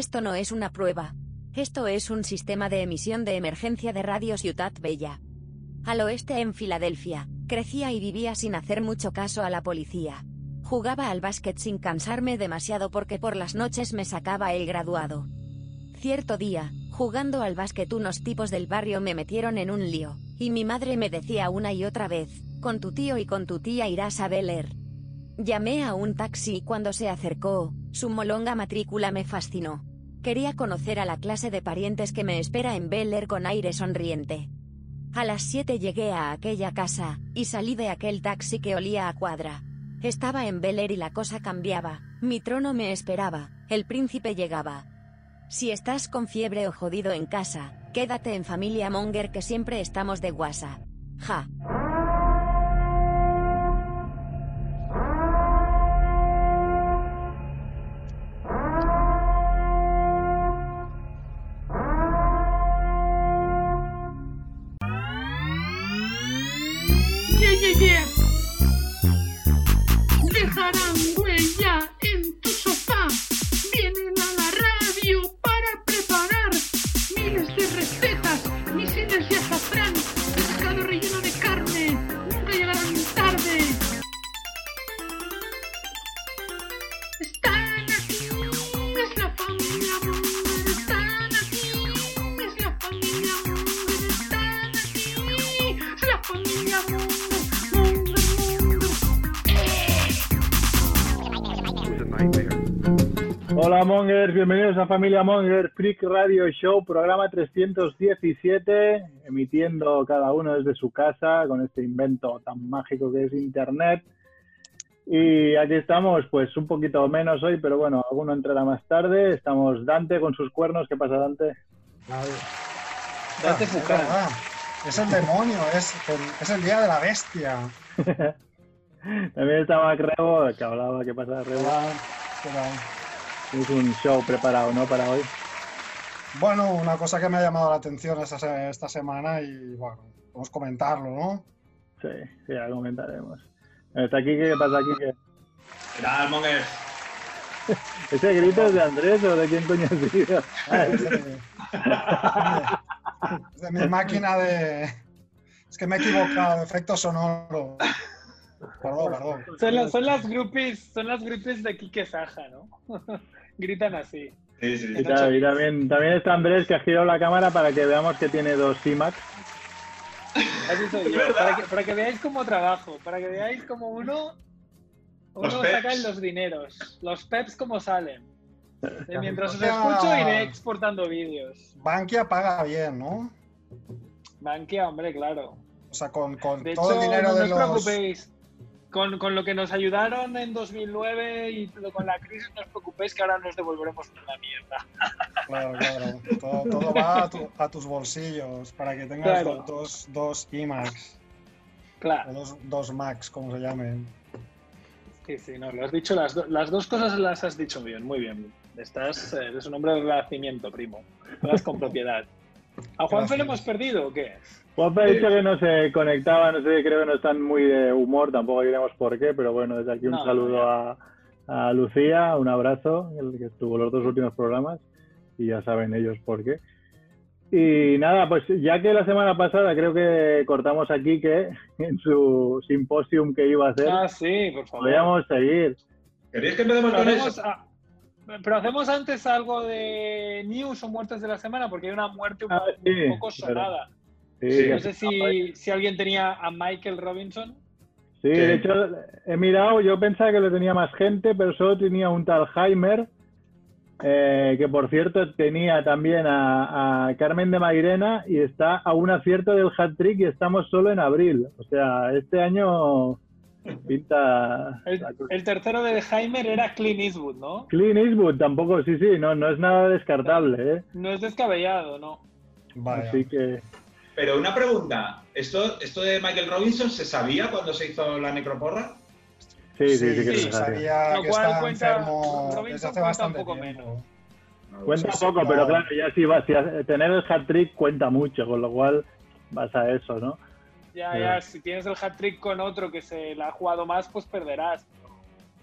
esto no es una prueba. Esto es un sistema de emisión de emergencia de radio Ciutat Bella. Al oeste en Filadelfia, crecía y vivía sin hacer mucho caso a la policía. Jugaba al básquet sin cansarme demasiado porque por las noches me sacaba el graduado. Cierto día, jugando al básquet unos tipos del barrio me metieron en un lío, y mi madre me decía una y otra vez, con tu tío y con tu tía irás a Bel Llamé a un taxi y cuando se acercó, su molonga matrícula me fascinó. Quería conocer a la clase de parientes que me espera en Bel con aire sonriente. A las 7 llegué a aquella casa, y salí de aquel taxi que olía a cuadra. Estaba en Bel y la cosa cambiaba, mi trono me esperaba, el príncipe llegaba. Si estás con fiebre o jodido en casa, quédate en familia Monger que siempre estamos de guasa. Ja. Familia Monger Freak Radio Show, programa 317, emitiendo cada uno desde su casa con este invento tan mágico que es Internet. Y aquí estamos, pues un poquito menos hoy, pero bueno, alguno entrará más tarde. Estamos Dante con sus cuernos. ¿Qué pasa, Dante? Date Fucar. Es el demonio, es el, es el día de la bestia. También está Macrebo, que hablaba. ¿Qué pasa, Rebo? Pero, Es un show preparado, ¿no? Para hoy. bueno, una cosa que me ha llamado la atención esta, se- esta semana y bueno, podemos comentarlo, ¿no? Sí, sí, ya comentaremos. ¿Está aquí? ¿Qué pasa aquí? ¿Qué- ¿Qué tal, Monger? ¿Ese grito es de Andrés o de quién coño ha sido? Es de, es de mi máquina de... Es que me he equivocado, de efecto sonoro. Perdón, perdón. Son, las- son las groupies, son las groupies de Kike Saja, ¿no? Gritan así. Sí, sí, Y, sí. y también, también está Andrés que ha girado la cámara para que veamos que tiene dos IMAX. Así soy yo. Para que, para que veáis cómo trabajo, para que veáis cómo uno, uno Los peps. saca los dineros, los peps como salen. Y mientras os escucho iré exportando vídeos. Bankia paga bien, ¿no? Bankia, hombre, claro. O sea, con, con De todo hecho, el dinero no de os los... preocupéis. Con, con lo que nos ayudaron en 2009 y con la crisis, no os preocupéis que ahora nos devolveremos una mierda. Claro, claro. Todo, todo va a, tu- a tus bolsillos para que tengas Claro. dos, dos IMAX. O Claro. dos, dos Max, como se llamen. Sí, sí, no, lo has dicho, las, do- las dos cosas las has dicho bien, muy bien. Estás, eres un hombre de renacimiento, primo. Hablas con propiedad. ¿A Juanfe lo hemos perdido o qué? Juanfe ha dicho que no se conectaba, no sé, creo que no están muy de humor, tampoco diremos por qué, pero bueno, desde aquí un No, saludo a, a Lucía, un abrazo, el que estuvo los dos últimos programas, y ya saben ellos por qué. Y nada, pues ya que la semana pasada creo que cortamos aquí que en su simposium que iba a hacer, Ah, sí, por favor. podíamos seguir. ¿Queréis que empecemos con eso? ah, pero hacemos antes algo de news o muertes de la semana, porque hay una muerte un, Ah, po- sí, un poco sonada. Sí, Sí. que- No sé si, si alguien tenía a Michael Robinson. Sí, de hecho he mirado, yo pensaba que lo tenía más gente, pero solo tenía un tal Heimer, eh, que por cierto tenía también a, a Carmen de Mairena y está a un acierto del hat-trick y estamos solo en abril. O sea, este año pinta... El, el tercero de Heimer era Clint Eastwood, ¿no? Clint Eastwood tampoco, sí, sí, no, no es nada descartable, ¿eh? No es descabellado, ¿no? Vaya. Así que... Pero una pregunta. ¿Esto, ¿Esto de Michael Robinson se sabía cuando se hizo la necroporra? Sí, sí, sí, que sí, se sabía Lo cual cuenta- enfermo Robinson cuenta bastante un poco tiempo. menos. Cuenta Sí, sí, poco, pero claro, ya si vas, si tener el hat-trick cuenta mucho, con lo cual vas a eso, ¿no? Ya, Ya. ya, si tienes el hat-trick con otro que se la ha jugado más, pues perderás.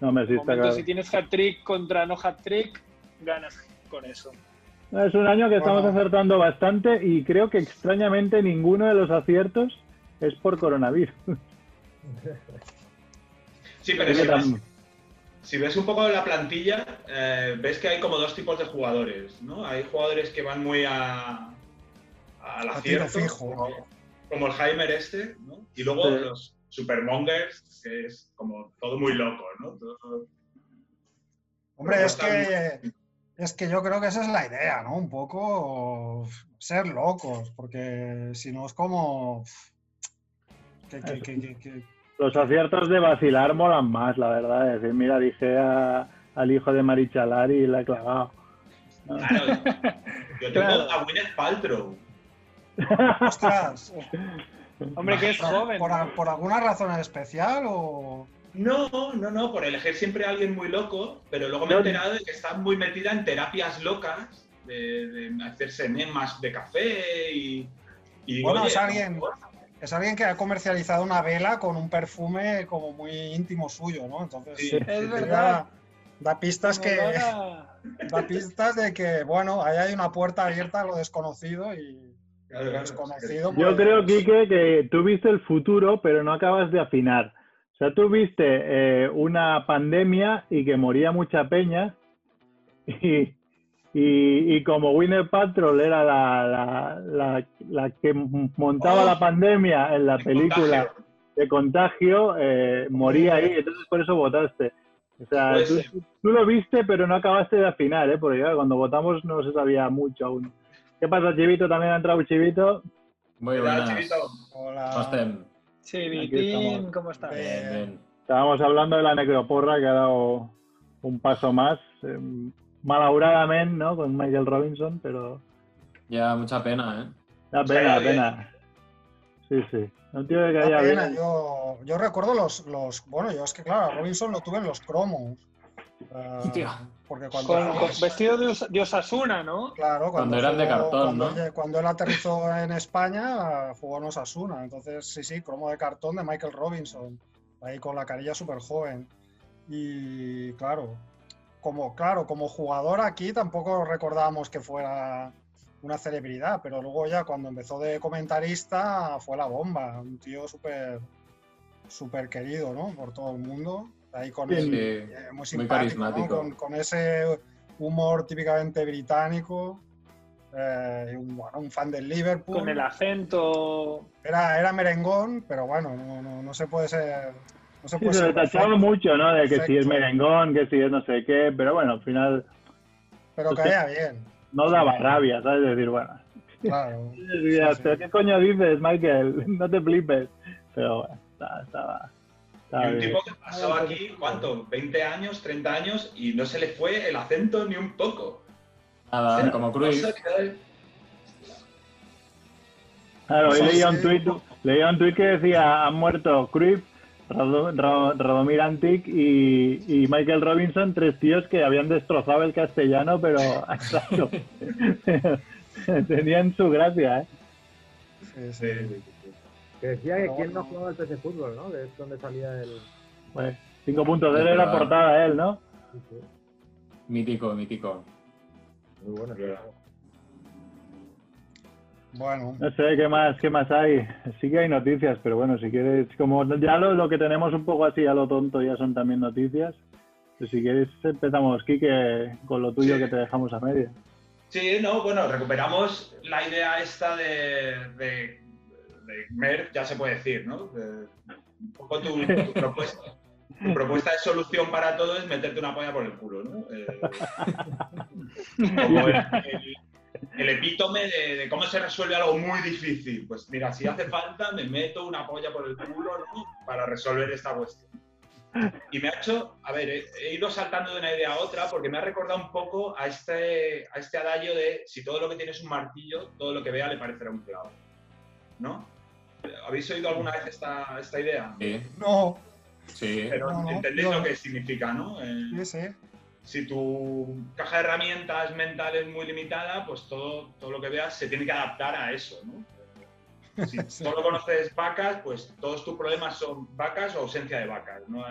No me momento, claro. si tienes hat-trick contra no hat-trick, ganas. con eso. Es un año que estamos Bueno. acertando bastante y creo que extrañamente ninguno de los aciertos es por coronavirus. Sí, pero si que ves, si ves un poco la plantilla, eh, ves que hay como dos tipos de jugadores, ¿no? Hay jugadores que van muy a, al A tiro acierto, fijo. Como, el Heimer este, ¿no? Y luego Sí. los supermongers, que es como todo muy loco, ¿no? Todo- Hombre, es que, es que yo creo que esa es la idea, ¿no? Un poco ser locos, porque si no es como... que- que- que- que- que- Los aciertos de vacilar molan más, la verdad. Es decir, mira, dije a- al hijo de Marichalar y la he clavado. Claro, yo tengo Claro. a Gwyneth Paltrow. Ostras, Hombre, que es ¿por, joven. por- alguna razón en especial o...? No, no, no, por elegir siempre a alguien muy loco, pero luego me he enterado de que está muy metida en terapias locas, de, de hacerse enemas de café y... y, Bueno, oye, es alguien- Es alguien que ha comercializado una vela con un perfume como muy íntimo suyo, ¿no? Entonces, Sí, Es sí, verdad. da, da pistas que... da pistas de que, bueno, ahí hay una puerta abierta a lo desconocido y desconocido. Yo pues, creo, Quique, que tú viste el futuro, pero no acabas de afinar. O sea, tú viste eh, una pandemia y que moría mucha peña y, y, y como Winner Patrol era la, la, la, la que montaba Oh. la pandemia en la El película contagio. de contagio, eh, moría ahí, entonces por eso votaste. O sea, Puede tú, lo viste, pero no acabaste de afinar, ¿eh? Porque cuando votamos no se sabía mucho aún. ¿Qué pasa, Chivito? ¿También ha entrado Chivito? Muy ¿Qué tal, buenas. Chivito? Hola. ¿Cómo estén? Sí, Aquí Vitín, estamos. ¿cómo estás? Bien. Estábamos hablando de la necroporra que ha dado un paso más, eh, malauradamente, ¿no? Con Michael Robinson, pero Ya, mucha pena, ¿eh? da pena, da pena. Sí, sí. No tío que haya pena, bien. yo, yo recuerdo los, los. Bueno, yo es que, claro, Robinson lo tuve en los cromos. Tío. porque cuando. Con, con vestido de, Os- de Osasuna, ¿no? Claro, cuando, Cuando eran de jugó- cartón, cuando, ¿no? cuando él aterrizó en España, jugó en Osasuna. Entonces, sí, sí, cromo de cartón de Michael Robinson. Ahí con la carilla súper joven. Y claro, como, claro, como jugador aquí tampoco recordábamos que fuera una celebridad, pero luego ya cuando empezó de comentarista fue la bomba. Un tío súper súper querido, ¿no? Por todo el mundo. Ahí con Sí, el, Sí, eh, muy muy simpático, ¿no? con, con ese humor típicamente británico. eh, un, bueno, un fan del Liverpool. Con el acento. Era, era merengón, pero bueno, no, no, no se puede ser. No se Sí, puede ser tachaba perfecto, mucho, ¿no? De que si es merengón, que si es no sé qué, pero bueno, al final pero caía bien, no daba rabia, ¿sabes? Decir, bueno, claro. decías, sí. "¿Pero ¿qué coño dices, Michael? No te flipes. Pero bueno, estaba, Y un bien. tipo que pasó aquí, ¿cuánto? ¿20 años, 30 años? Y no se le fue el acento ni un poco. Nada, O sea, como qué- Claro, hoy leía un tuit, leía un tuit que decía, han muerto Cruyff, Rado- Ra- Radomir Antic y, y Michael Robinson, tres tíos que habían destrozado el castellano, pero exacto. Tenían su gracia, ¿eh? Sí, sí. Que decía que quién no jugaba al PC Fútbol, ¿no? Que es donde salía el. Pues 5.0 era portada él, ¿no? Sí, sí. Mítico, mítico. Muy bueno. sí. Bueno, No sé qué más, qué más hay. Sí que hay noticias, pero bueno, si quieres, como ya lo, lo que tenemos un poco así a lo tonto ya son también noticias. Pues si quieres empezamos, Quique, con lo tuyo Sí. que te dejamos a media. Sí, no, bueno, recuperamos la idea esta de, de, de Merck, ya se puede decir, ¿no? Un poco tu, propuesta. Tu propuesta de solución para todo es meterte una polla por el culo, ¿no? Eh, como el, epítome de, cómo se resuelve algo muy difícil. Pues mira, si hace falta, me meto una polla por el culo para resolver esta cuestión. Y me ha hecho, a ver, he, he ido saltando de una idea a otra porque me ha recordado un poco a este, a este adagio de si todo lo que tiene es un martillo, todo lo que vea le parecerá un clavo. ¿No? ¿Habéis oído alguna vez esta, esta idea? Sí, no, sí. Pero No, no, entendéis lo que significa, ¿no? Eh, sí, sí. si tu caja de herramientas mental es muy limitada, pues todo, todo lo que veas se tiene que adaptar a eso, ¿no? Si Sí. solo conoces vacas, pues todos tus problemas son vacas o ausencia de vacas, ¿no?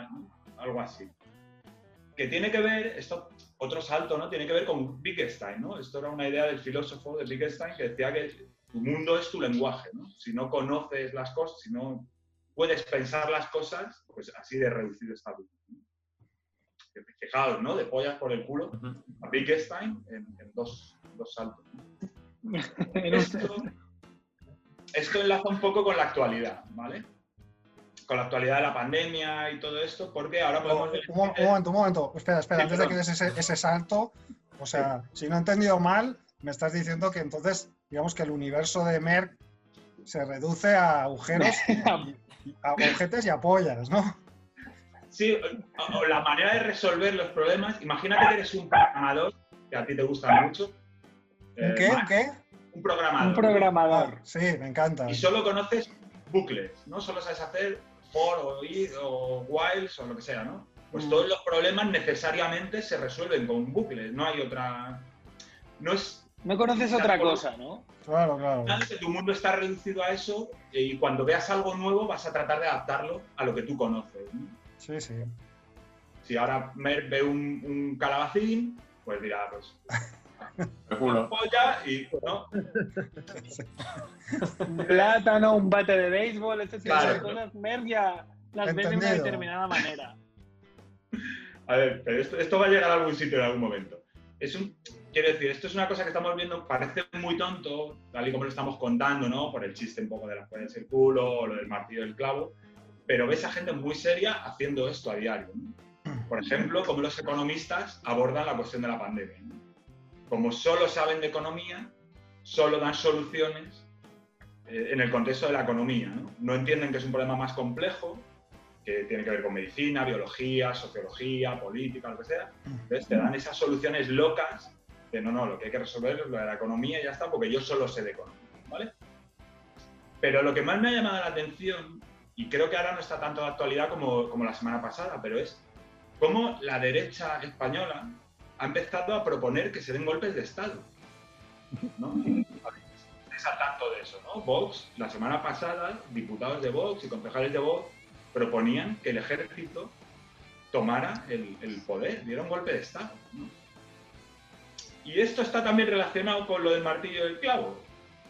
Algo así. que tiene que ver, esto, otro salto, ¿no? Tiene que ver con Wittgenstein, ¿no? Esto era una idea del filósofo de Wittgenstein que decía que tu mundo es tu lenguaje, ¿no? Si no conoces las cosas, si no puedes pensar las cosas, pues así de reducido está tu mundo. Fijaos, ¿no? De pollas por el culo a Wittgenstein en, en dos, dos saltos. Esto, esto enlaza un poco con la actualidad, ¿vale? Con la actualidad de la pandemia y todo esto, porque ahora podemos ver... Un, mo- un momento, un momento. Espera, espera, Sí, antes de que des ese, ese salto, o sea, si no he entendido mal, me estás diciendo que entonces, digamos que el universo de Merck se reduce a agujeros, a ojetes y a pollas, ¿no? Sí, o- la manera de resolver los problemas. Imagínate que eres un programador, que a ti te gusta mucho. eh, ¿Un qué? ¿Un qué? Un programador. un programador. Sí, me encanta. Y solo conoces bucles, ¿no? Solo sabes hacer for o if o whiles o lo que sea, ¿no? Pues Mm. todos los problemas necesariamente se resuelven con bucles, no hay otra... No es No conoces otra cosa, ¿no? Claro, claro. tu mundo está reducido a eso y cuando veas algo nuevo vas a tratar de adaptarlo a lo que tú conoces. ¿no? Sí, sí. Si ahora Mer ve un, un calabacín, pues dirá, pues culo. polla y ¿no? Un plátano, un bate de béisbol, este tipo Claro. cosas, Mer ya las ve de una determinada manera. A ver, pero esto, esto va a llegar a algún sitio en algún momento. Es un, quiero decir, esto es una cosa que estamos viendo, parece muy tonto, tal y como lo estamos contando, ¿no? Por el chiste un poco de las pollas el culo o lo del martillo del clavo, pero ves a gente muy seria haciendo esto a diario. ¿no? Por ejemplo, como los economistas abordan la cuestión de la pandemia. ¿no? Como solo saben de economía, solo dan soluciones eh, en el contexto de la economía. ¿no? no entienden que es un problema más complejo, que tiene que ver con medicina, biología, sociología, política, lo que sea. Entonces te dan esas soluciones locas de no, no, lo que hay que resolver es lo de la economía y ya está, porque yo solo sé de economía, ¿vale? Pero lo que más me ha llamado la atención, y creo que ahora no está tanto de actualidad como, como la semana pasada, pero es cómo la derecha española ha empezado a proponer que se den golpes de Estado. ¿no? Estáis al tanto de eso, ¿no? Vox, la semana pasada, diputados de Vox y concejales de Vox proponían que el ejército tomara el, el poder, diera un golpe de Estado. ¿no? Y esto está también relacionado con lo del martillo del clavo,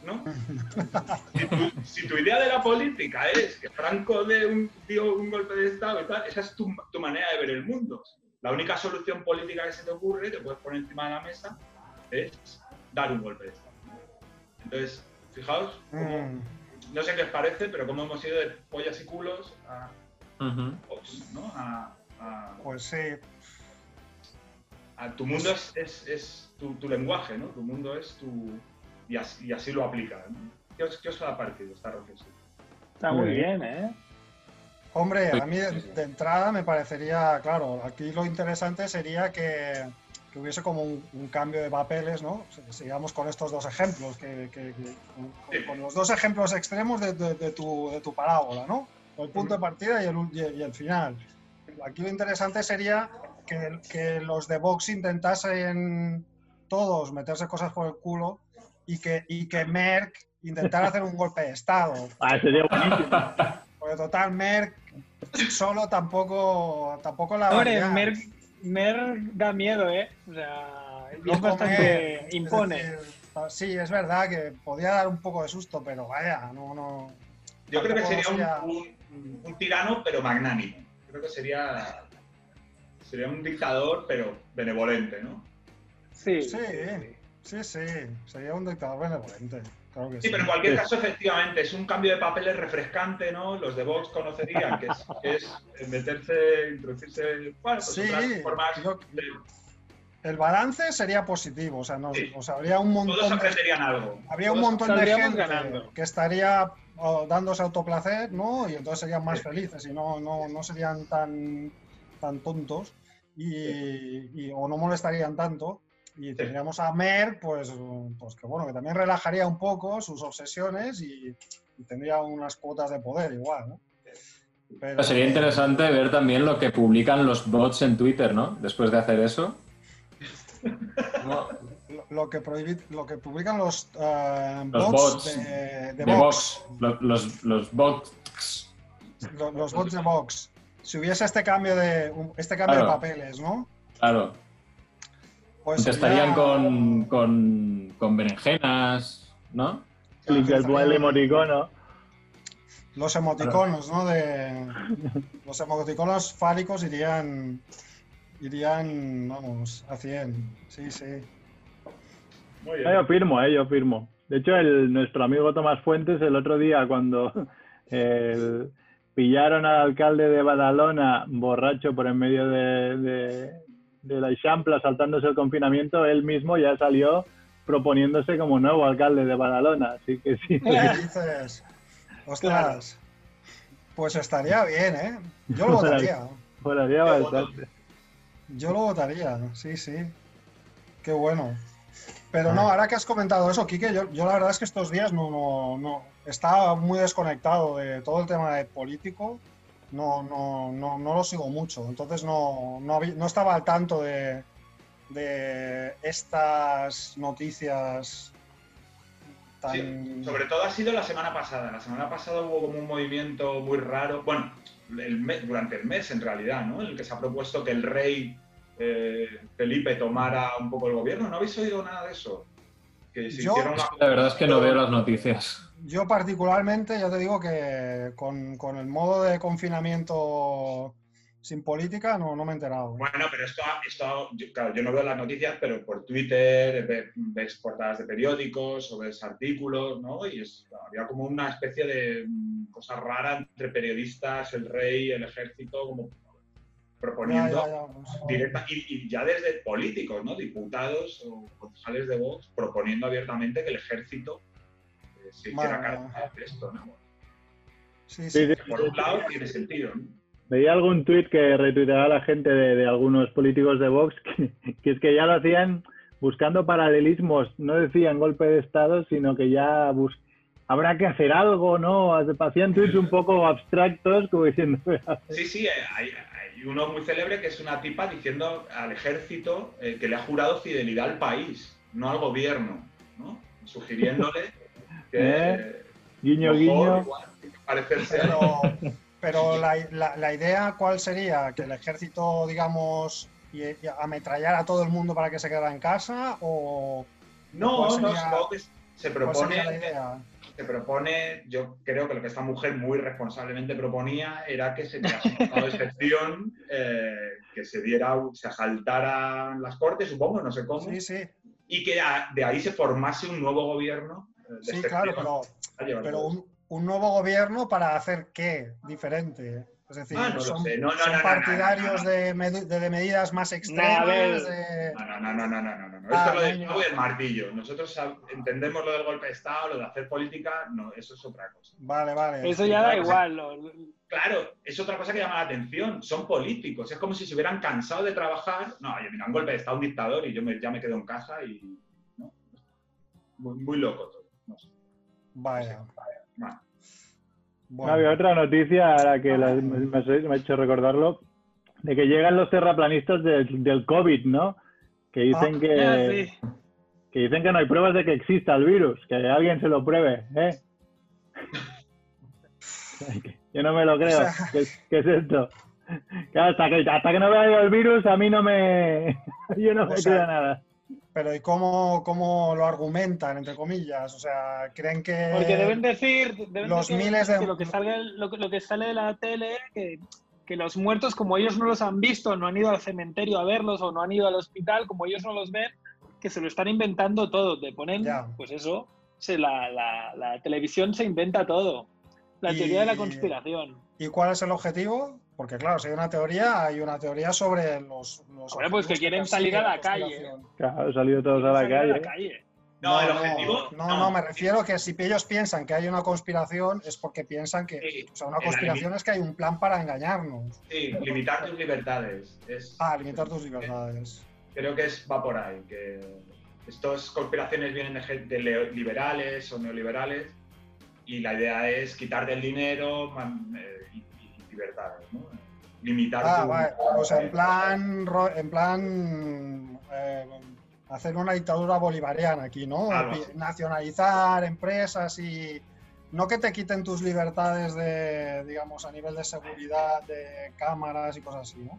¿no? Si tu, si tu idea de la política es que Franco dé un, dio un golpe de Estado y tal, esa es tu, tu manera de ver el mundo. La única solución política que se te ocurre, que puedes poner encima de la mesa, es dar un golpe de Estado. Entonces, fijaos, cómo- Mm, no sé qué os parece, pero cómo hemos ido de pollas y culos a Ujú. Vox, ¿no? A, a- pues sí. a tu mundo es, es- es tu, tu lenguaje, ¿no? Tu mundo es tu... Y así, y así lo aplica, ¿no? ¿Qué os, qué os ha parecido esta reflexión? Está muy bien, ¿eh? Hombre, a mí de, entrada me parecería, claro, aquí lo interesante sería que, que hubiese como un, un cambio de papeles, ¿no? Si- Sigamos con estos dos ejemplos, que, que- que- con, con los dos ejemplos extremos de, de- de tu, de tu parábola, ¿no? El punto de partida y el, y el- y el final. Aquí lo interesante sería que, que los de Vox intentasen todos meterse cosas por el culo y que, y que Merck intentara hacer un golpe de Estado. Ah, sería buenísimo. Porque total, Merck solo tampoco, tampoco la Hombre, variedad. Mer, Mer da miedo, ¿eh? O sea, es bastante. Merck, es impone. decir, sí, es verdad que podía dar un poco de susto, pero vaya, no, no. Yo creo que sería sería- un, un- un tirano, pero magnánimo. Creo que sería, sería un dictador, pero benevolente, ¿no? Sí. Sí, sí, sí, sería un dictador benevolente. Claro que sí. Sí, pero en cualquier caso, efectivamente, es un cambio de papeles refrescante, ¿no? Los de Vox conocerían que es, que es meterse, introducirse, bueno, pues Sí, otras formas yo- de- El balance sería positivo, o sea, nos, Sí. o sea, habría un Todos montón de aprenderían algo. Habría un Todos- montón de gente ganando. que estaría dándose autoplacer, ¿no? Y entonces serían más felices y no, no, no serían tan, tan tontos y, y- o no molestarían tanto. Y tendríamos a Mer, pues, pues que bueno, que también relajaría un poco sus obsesiones y, y tendría unas cuotas de poder igual, ¿no? Pero, Sería interesante ver también lo que publican los bots en Twitter, ¿no? Después de hacer eso. lo, lo que prohibi- lo que publican los, eh, Los bots, bots de, de De Vox. Vox. Los, los, los bots. Lo- los bots de Vox. Si hubiese este cambio de este cambio Claro. de papeles, ¿no? Claro. Pues Contestarían sería- con, con, con berenjenas, ¿no? Click el el emoticono. Los emoticonos, ¿no? De... Los emoticonos fálicos irían. Irían, vamos, a 100. Sí, sí. Muy bien. Yo firmo, eh, yo firmo. De hecho, el, nuestro amigo Tomás Fuentes, el otro día, cuando el- pillaron al alcalde de Badalona borracho por en medio de, de, de la Eixampla, saltándose el confinamiento, él mismo ya salió proponiéndose como nuevo alcalde de Badalona. Así que sí, ¿Qué dices? Ostras. Pues estaría bien, ¿eh? Yo lo votaría. volaría bastante. Yo lo votaría, sí, sí. Qué bueno. Pero no, ahora que has comentado eso, Quique, yo, yo la verdad es que estos días no, no, no, estaba muy desconectado de todo el tema de político, no, no, no, no lo sigo mucho, entonces no, no, no estaba al tanto de, de estas noticias tan... Sí, sobre todo ha sido la semana pasada. La semana pasada hubo como un movimiento muy raro, bueno, el me- durante el mes en realidad, ¿no? En el que se ha propuesto que el rey eh, Felipe tomara un poco el gobierno. ¿No habéis oído nada de eso? Que se Yo- una- La verdad es que no veo las noticias. Yo particularmente, ya te digo que con, con el modo de confinamiento sin política no, no me he enterado. Bueno, pero esto, ha- esto yo, claro, yo no veo las noticias, pero por Twitter ve- ves portadas de periódicos o ves artículos, ¿no? Y es- había como una especie de mm, cosa rara entre periodistas, el rey, el ejército, como Ya, proponiendo ya, ya, pues. directa y, y ya desde políticos, ¿no? Diputados o concejales de Vox proponiendo abiertamente que el ejército eh, se hiciera cargo de esto, ¿no? Sí, Sí, sí. sí. Por un lado tiene sentido, ¿no? Veía algún tuit que retuiteaba la gente de, de algunos políticos de Vox, que, que es que ya lo hacían buscando paralelismos, no decían golpe de Estado, sino que ya bus- habrá que hacer algo, ¿no? Hacían tuits un poco abstractos, como diciendo, Sí, sí, hay, hay uno muy célebre que es una tipa diciendo al ejército eh, que le ha jurado fidelidad al país, no al gobierno, ¿no? Sugiriéndole que... ¿Eh? guiño, mejor, guiño. igual, parecerse Pero, pero la, la- la idea, ¿cuál sería? ¿Que el ejército, digamos, y, y ametrallara a todo el mundo para que se quedara en casa? ¿O No, ¿Cuál no, sería- supongo que se la propone... idea? se propone, yo creo que lo que esta mujer muy responsablemente proponía era que se crease un estado de excepción, eh, que se diera, se asaltaran las cortes, supongo, no sé cómo, Sí, sí, y que a- de ahí se formase un nuevo gobierno. Eh, de sí, claro, pero, pero un, un nuevo gobierno para hacer qué diferente. Es decir, Ah, no son. No, no, partidarios. De, medu- de- de medidas más extremas. de- No, no, no, no, no, no, no, no. Ah, Esto es lo del martillo. Nosotros entendemos lo del golpe de Estado, lo de hacer política, no, eso es otra cosa. Vale, vale. Eso ya da igual. lo- Claro, es otra cosa que llama la atención. Son políticos. Es como si se hubieran cansado de trabajar. No, oye, mira, un golpe de Estado, un dictador y yo me- ya me quedo en casa y. Muy, muy loco todo. No sé. Vaya. Mal. Bueno. Había otra noticia, ahora que la- me, me ha hecho recordarlo, de que llegan los terraplanistas del, del COVID, ¿no? Que dicen Ah, que, Ah, sí. que dicen que no hay pruebas de que exista el virus, que alguien se lo pruebe, ¿eh? Yo no me lo creo. O sea- ¿Qué, qué es esto? Hasta que, hasta que no vea yo el virus, a mí no me. Yo no me sea, creo nada. Pero ¿y cómo, cómo lo argumentan, entre comillas? O sea, ¿creen que...? Porque deben decir, deben los decir miles de- que lo que salga, lo, que- lo que sale de la tele, que, que los muertos, como ellos no los han visto, no han ido al cementerio a verlos o no han ido al hospital, como ellos no los ven, que se lo están inventando todo. Te ponen, Ya. pues eso, se, la, la- la televisión se inventa todo. La teoría de la conspiración. ¿Y cuál es el objetivo? Porque claro, si hay una teoría, hay una teoría sobre los... los Hombre, pues que quieren salir a la conspiración. Claro, han salido todos a la Salir calle. No, el objetivo. No, no, me refiero que si ellos piensan que hay una conspiración es porque piensan que... Sí, O sea, una conspiración es que hay un plan para engañarnos. Sí, limitar tus libertades. Es, Ah, limitar tus libertades. Creo que es, va por ahí. Que estas conspiraciones vienen de, de liberales o neoliberales y la idea es quitar del dinero man- eh, libertades, ¿no? Limitar Ah, tu- vale. O sea, en plan... En plan eh, hacer una dictadura bolivariana aquí, ¿no? Nacionalizar empresas y... No que te quiten tus libertades de, digamos, a nivel de seguridad, de cámaras y cosas así, ¿no?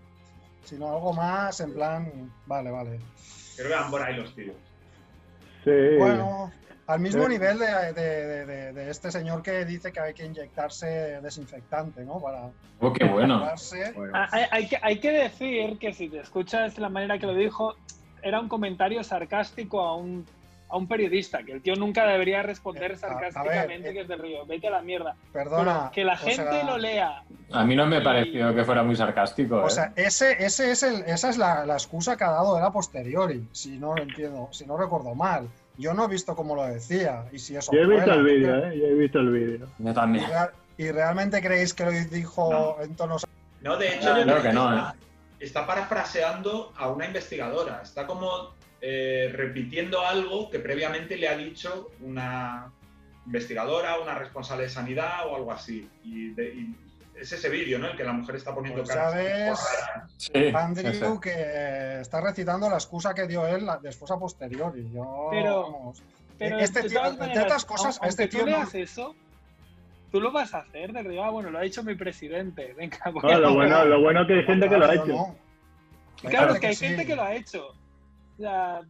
sino algo más en plan, vale, vale. Creo que van por ahí los tiros. Sí. Bueno, al mismo nivel de, de- de- de- de este señor que dice que hay que inyectarse desinfectante, ¿no? Para Oh, qué bueno. Bueno, Ah, Hay, hay que, hay que decir que si te escuchas la manera que lo dijo, era un comentario sarcástico a un, a un periodista, que el tío nunca debería responder Eh, sarcásticamente que es del río, vete a la mierda. Perdona. Pero que la gente sea- lo lea. A mí no me pareció que fuera muy sarcástico. O ¿eh? sea, ese, ese es el, esa es la, la excusa que ha dado él a posteriori, si no lo entiendo, si no recuerdo mal. Yo no he visto cómo lo decía y si eso Yo he visto el vídeo, ¿eh? Yo he visto el vídeo. Yo ¿Y, también. real- y realmente creéis que lo dijo en tonos No, de hecho, Ah, yo creo que no, está, está parafraseando a una investigadora. Está como eh, repitiendo algo que previamente le ha dicho una investigadora, una responsable de sanidad o algo así. Y, de- y es ese vídeo, ¿no? El que la mujer está poniendo Pues ves, Sí, sí, Andrew sí. que está recitando la excusa que dio él la- después a posteriori. Yo, Pero- vamos, Pero este de tío, entre otras cosas, a este tío tú no- eso, tú lo vas a hacer de río. Ah, bueno, lo ha dicho mi presidente. Venga, voy No, a- lo, bueno, lo bueno que hay gente que lo ha hecho. no. Claro, Hay es que hay sí. gente que lo ha hecho. O sea,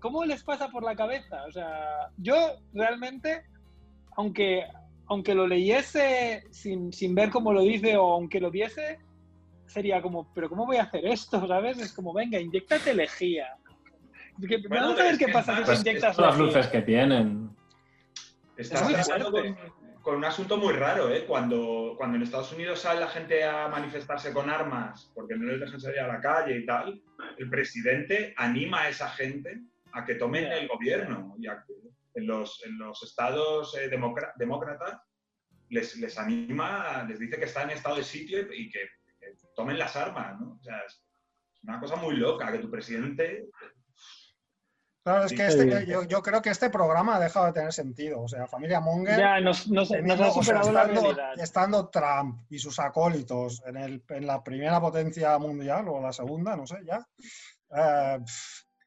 ¿cómo les pasa por la cabeza? O sea, yo realmente, aunque, aunque lo leyese sin, sin ver cómo lo dice o aunque lo viese, sería como, ¿pero cómo voy a hacer esto? ¿Sabes? Es como, venga, inyectate lejía. Que- Bueno, Vamos a ver qué que pasa si Pues inyectas las luces que tienen. Estás Es muy tratando fuerte. con, con un asunto muy raro, ¿eh? Cuando, cuando en Estados Unidos sale la gente a manifestarse con armas porque no les dejan salir a la calle y tal, el presidente anima a esa gente a que tomen el gobierno. Y a que en, los, en los estados eh, demócratas les, les anima, les dice que está en estado de sitio y, y que, que tomen las armas, ¿no? O sea, es una cosa muy loca que tu presidente... Claro, es que este, yo, yo creo que este programa ha dejado de tener sentido. O sea, familia Monger. Ya, nos, nos, nos teniendo- ha o sea, superado la estando, realidad. estando Trump y sus acólitos en, el, en la primera potencia mundial o la segunda, no sé, ya. eh,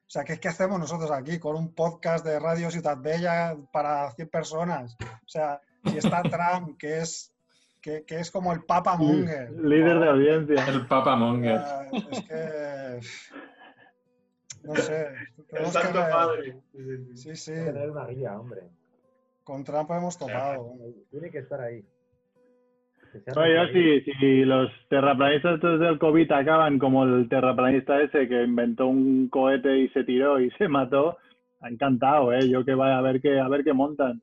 o sea, ¿qué, ¿qué hacemos nosotros aquí con un podcast de Radio Ciudad Bella para 100 personas? O sea, si está Trump, que es, que, que es como el Papa Monger. Líder de audiencia. El Papa Monger. Eh, es que. No sé. El que Santo ver. Padre. Sí, sí. que tener una guía, hombre. Con Trump hemos topado. Tiene que estar ahí. Que No, yo si, si los terraplanistas del COVID acaban como el terraplanista ese que inventó un cohete y se tiró y se mató, encantado, ¿eh? Yo que vaya a ver qué, a ver qué montan.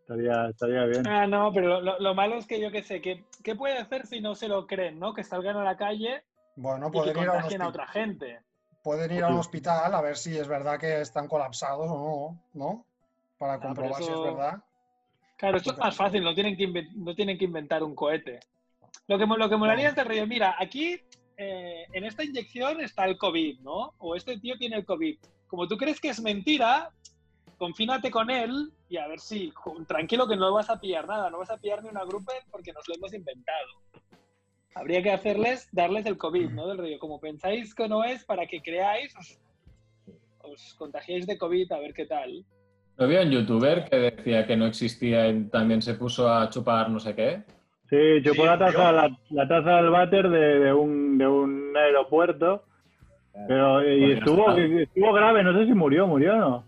Estaría, estaría bien. Ah, no, pero lo, lo- lo malo es que yo qué sé, ¿qué, ¿qué puede hacer si no se lo creen, no? Que salgan a la calle Bueno, y que pueden ir, a un a otra gente. pueden ir a un hospital a ver si es verdad que están colapsados o no, ¿no? Para Ah, comprobar si es eso- verdad. Claro, esto es más fácil, no tienen que, no tienen que inventar un cohete. Lo que, lo que molaría es de rollo, mira, aquí eh, en esta inyección está el COVID, ¿no? O este tío tiene el COVID. Como tú crees que es mentira, confínate con él y a ver si, tranquilo que no vas a pillar nada, no vas a pillar ni una grupa porque nos lo hemos inventado. Habría que hacerles, darles el COVID, ¿no? Del rollo, como pensáis que no es, para que creáis, os, os contagiéis de COVID a ver qué tal. Lo vi un youtuber que decía que no existía y también se puso a chupar no sé qué. Sí, chupó Sí, la taza, yo- la, la taza del váter de, de un, de un aeropuerto, pero y Pues estuvo, estuvo grave, no sé si murió, murió o no.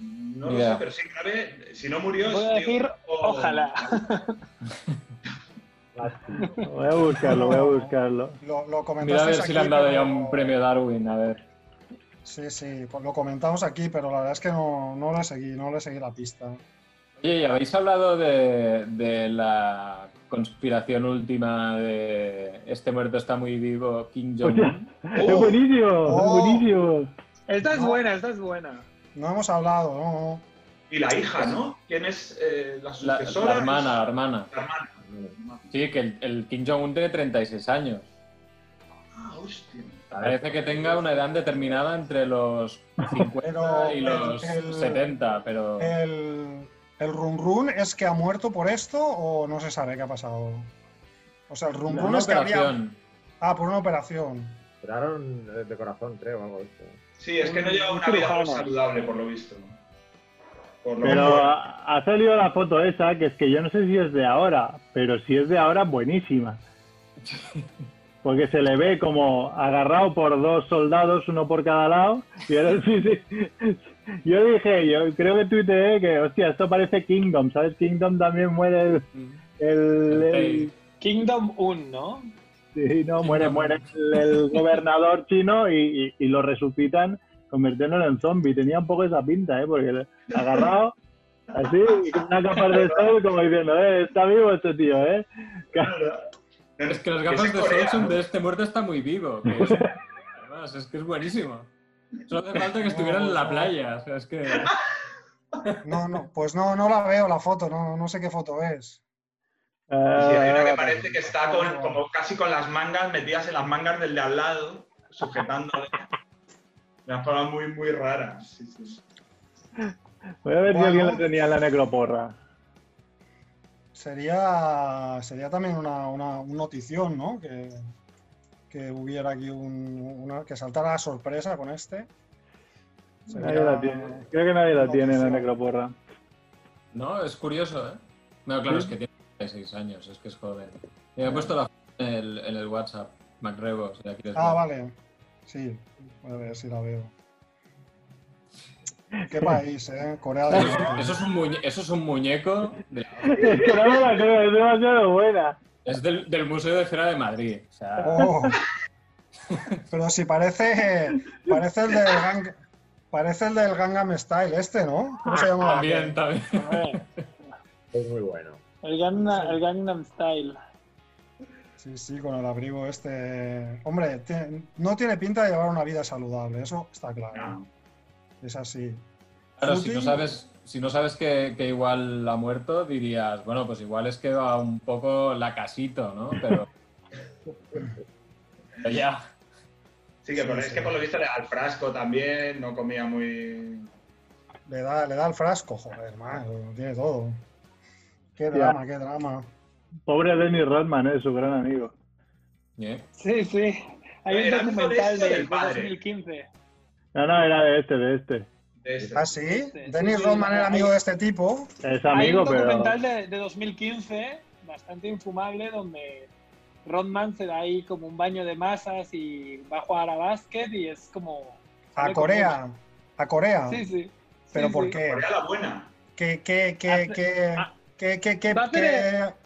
No lo sé, pero sí, grave. Si no murió, Voy a es- decir, o- ojalá. Voy a buscarlo, voy a buscarlo. Lo, lo Mira a ver si le han dado ya un premio Darwin, a ver. Sí, sí, pues lo comentamos aquí, pero la verdad es que no, no le seguí, no le seguí la pista. Oye, ¿y habéis hablado de, de la conspiración última de este muerto está muy vivo, Kim Jong-un? Es buenísimo, Oh. es buenísimo. Esta es No. buena, esta es buena. No hemos hablado, no. Y la hija, ¿no? ¿Quién es eh, la La, sucesora? la hermana, la hermana. La hermana. Sí, que el, el Kim Jong-un tiene 36 años. Ah, hostia. Parece que tenga una edad determinada entre los 50 Pero y los el- 70, pero... El, el run run es que ha muerto por esto o no se sabe qué ha pasado. O sea, el run run Una es que operación. Ah, por una operación. Operaron de corazón, creo, algo de esto. Sí, es que no lleva Un una vida muy saludable, por lo visto. Por lo Pero ha salido la foto esa, que es que yo no sé si es de ahora, pero si es de ahora, buenísima. porque se le ve como agarrado por dos soldados, uno por cada lado. Y era, sí, sí. Yo dije, yo creo que tuiteé que, hostia, esto parece Kingdom, ¿sabes? Kingdom también muere el... el- el- Kingdom 1, ¿no? sí, no, muere, muere el, el gobernador chino y, y- y lo resucitan convirtiéndolo en zombie. Tenía un poco esa pinta, ¿eh? Porque agarrado así, y con una capa de sol, como diciendo, eh, está vivo este tío, ¿eh? Es que las gafas de sol son de este muerto está muy vivo. que es- además, es que es buenísimo. Solo hace falta que estuvieran en la playa. O sea, es que. No, no, pues no, no la veo la foto, no, no sé qué foto es. Sí, hay una que Ah, parece que está con, como casi con las mangas metidas en las mangas del de al lado, sujetándole. Una forma muy, muy rara. Sí, sí. Voy a ver si Bueno. alguien lo tenía en la necroporra. Sería, sería también una, una, un notición, ¿no? Que, que hubiera aquí un, una, que saltara la sorpresa con este. Sería- Nadie la tiene. Creo que nadie la una tiene en la necroporra. No, es curioso, ¿eh? No, claro, Sí. es que tiene 36 años, es que es joven. Me he puesto la en el, en el WhatsApp, MacRebo, si Ah, ver. vale. Sí, a ver si la veo. ¿Qué país, eh? Corea del Norte. eso es un muñe- eso es un muñeco. de- Es que no me la creo, es demasiado buena. es del, del Museo de Cera de Madrid. O sea, Oh. Pero si parece, parece el del Gang, parece el del Gangnam Style este, ¿no? ¿Cómo se llama? también, también. Es muy bueno. el, Gangnam, el Gangnam Style. Sí, sí, con el abrigo este. Hombre, no tiene pinta de llevar una vida saludable, eso está claro. Es así. Claro, si no sabes, si no sabes que, que igual ha muerto, dirías, bueno, pues igual es que va un poco lacasito, ¿no? Pero. Pero ya. Sí, que por, Sí, es que por lo visto le da al frasco también, no comía muy. Le da, le da el frasco, joder, man, lo tiene todo. Qué drama, qué drama. Pobre Dennis Rodman, es su gran amigo. ¿eh? Sí, sí. Hay un documental de, del de padre. 2015. No, no, era de este, de este. de este. Ah, sí. Dennis sí, Rodman era hay- amigo de este tipo. Es Hay amigo, un pero. documental de, de 2015 bastante infumable donde Rodman se da ahí como un baño de masas y va a jugar a básquet y es como... A Corea. A Corea. Sí, sí. ¿Pero Sí, por sí. qué? Corea la buena. ¿Qué, qué, qué, qué, ah. qué, qué, qué-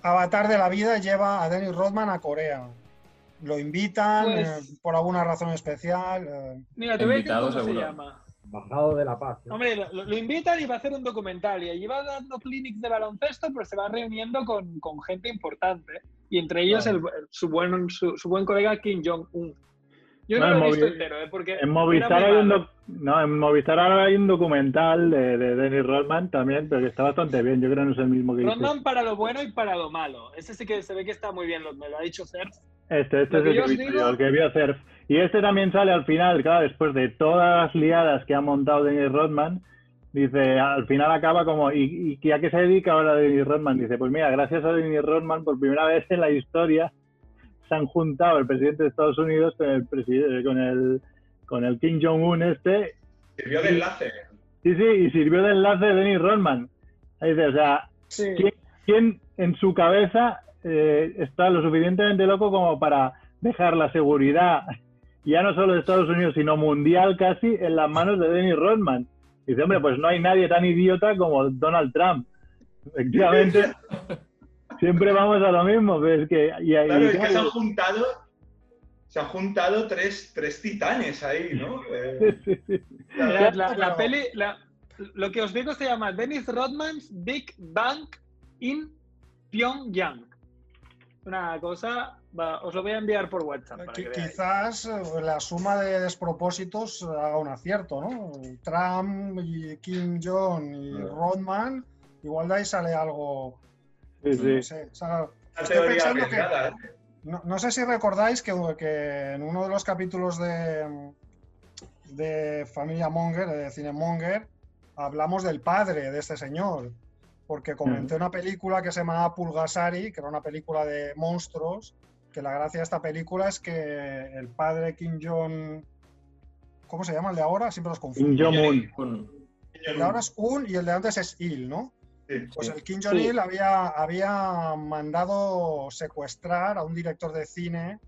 avatar de la vida lleva a Dennis Rodman a Corea? ¿Lo invitan Pues- eh, por alguna razón especial? eh, Mira, te voy a decir Invitado cómo seguro. se llama. Bajado de la paz. ¿no? Hombre, lo, lo invitan y va a hacer un documental y allí va dando clinics de baloncesto, pero se va reuniendo con, con gente importante y entre ellos el- su, buen, su, su buen colega Kim Jong-un. Yo no, No, lo he visto entero, ¿eh? porque En Movistar, hay un malo. doc- no, en Movistar ahora hay un documental de, de Dennis Rodman también, pero que está bastante bien. Yo creo que no es el mismo que dice. Rodman para lo bueno y para lo malo. Ese sí que se ve que está muy bien, lo- me lo ha dicho Cerf. Este, este Lo es el que, digo- el que vio Surf. Y este también sale al final, claro, después de todas las liadas que ha montado Dennis Rodman. Dice, al final acaba como, ¿y, y a qué se dedica ahora Dennis Rodman? Dice, pues mira, gracias a Dennis Rodman, por primera vez en la historia, se han juntado el presidente de Estados Unidos con el, preside- con el, con el Kim Jong-un este. Sirvió de enlace. Sí, sí, y sirvió de enlace de Dennis Rodman. Dice, o sea, Sí. ¿quién, quién en su cabeza eh, está lo suficientemente loco como para dejar la seguridad, ya no solo de Estados Unidos, sino mundial casi, en las manos de Dennis Rodman? Dice, hombre, pues no hay nadie tan idiota como Donald Trump. Efectivamente, siempre vamos a lo mismo. pero es que, y, y- Claro, es que se han juntado. Se han juntado tres, tres titanes ahí, ¿no? Eh, sí, sí. Mirad, la, peli, la- lo que os digo se llama Dennis Rodman's Big Bang in Pyongyang. Una cosa, va, os lo voy a enviar por WhatsApp. Para que. Quizás eh, la suma de despropósitos haga un acierto, ¿no? Trump y Kim Jong y. Rodman, igual de ahí sale algo. Sí, sí. No sé, o sea, Una Estoy teoría pensando que- arriesgada, ¿eh? No, no sé si recordáis que, que en uno de los capítulos de, de Familia Monger, de Cine Monger, hablamos del padre de este señor, porque comenté una película que se llamaba Pulgasari, que era una película de monstruos, que la gracia de esta película es que el padre Kim Jong... ¿Cómo se llama el de ahora? Siempre los confundo. Kim Jong-un. Un- El de ahora es Un y el de antes es Il, ¿no? Sí. Pues el Kim Jong-il había, había mandado secuestrar a un director de cine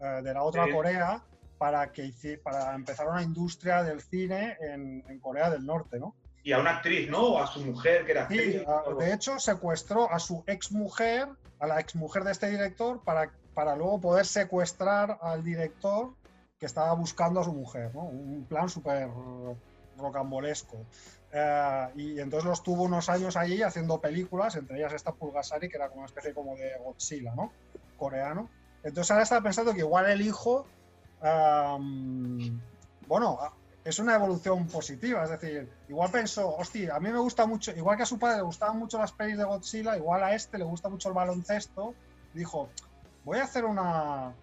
eh, de la otra Sí. Corea para, que, para empezar una industria del cine en, en Corea del Norte, ¿no? Y a una actriz, ¿no? O a su mujer, que era Sí, actriz. de hecho secuestró a su exmujer, a la exmujer de este director, para, para luego poder secuestrar al director que estaba buscando a su mujer, ¿no? Un plan súper rocambolesco. Eh, y entonces los tuvo unos años allí haciendo películas, entre ellas esta Pulgasari, que era como una especie como de Godzilla, ¿no? Coreano. Entonces ahora estaba pensando que igual el hijo, am, bueno, es una evolución positiva, es decir, igual pensó, hostia, a mí me gusta mucho, igual que a su padre le gustaban mucho las pelis de Godzilla, igual a este le gusta mucho el baloncesto, dijo, voy a hacer una,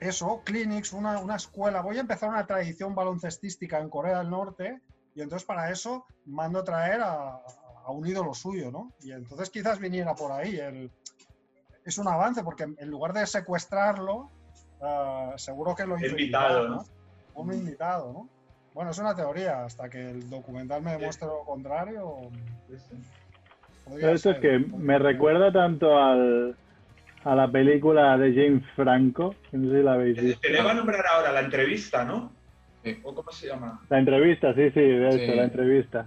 eso, clinics, una, una escuela, voy a empezar una tradición baloncestística en Corea del Norte y entonces para eso mando a traer a, a un ídolo suyo, ¿no? Y entonces quizás viniera por ahí, el, es un avance porque en lugar de secuestrarlo, ah, seguro que lo hizo Invitado. Un invitado, ¿no? Bueno, es una teoría, hasta que el documental me demuestre lo contrario. esto es que me recuerda tanto al, a la película de James Franco, que no sé si la habéis Te visto. le va a nombrar ahora la entrevista, ¿no? Sí. ¿O cómo se llama? La entrevista, sí, sí, de hecho, Sí. la entrevista.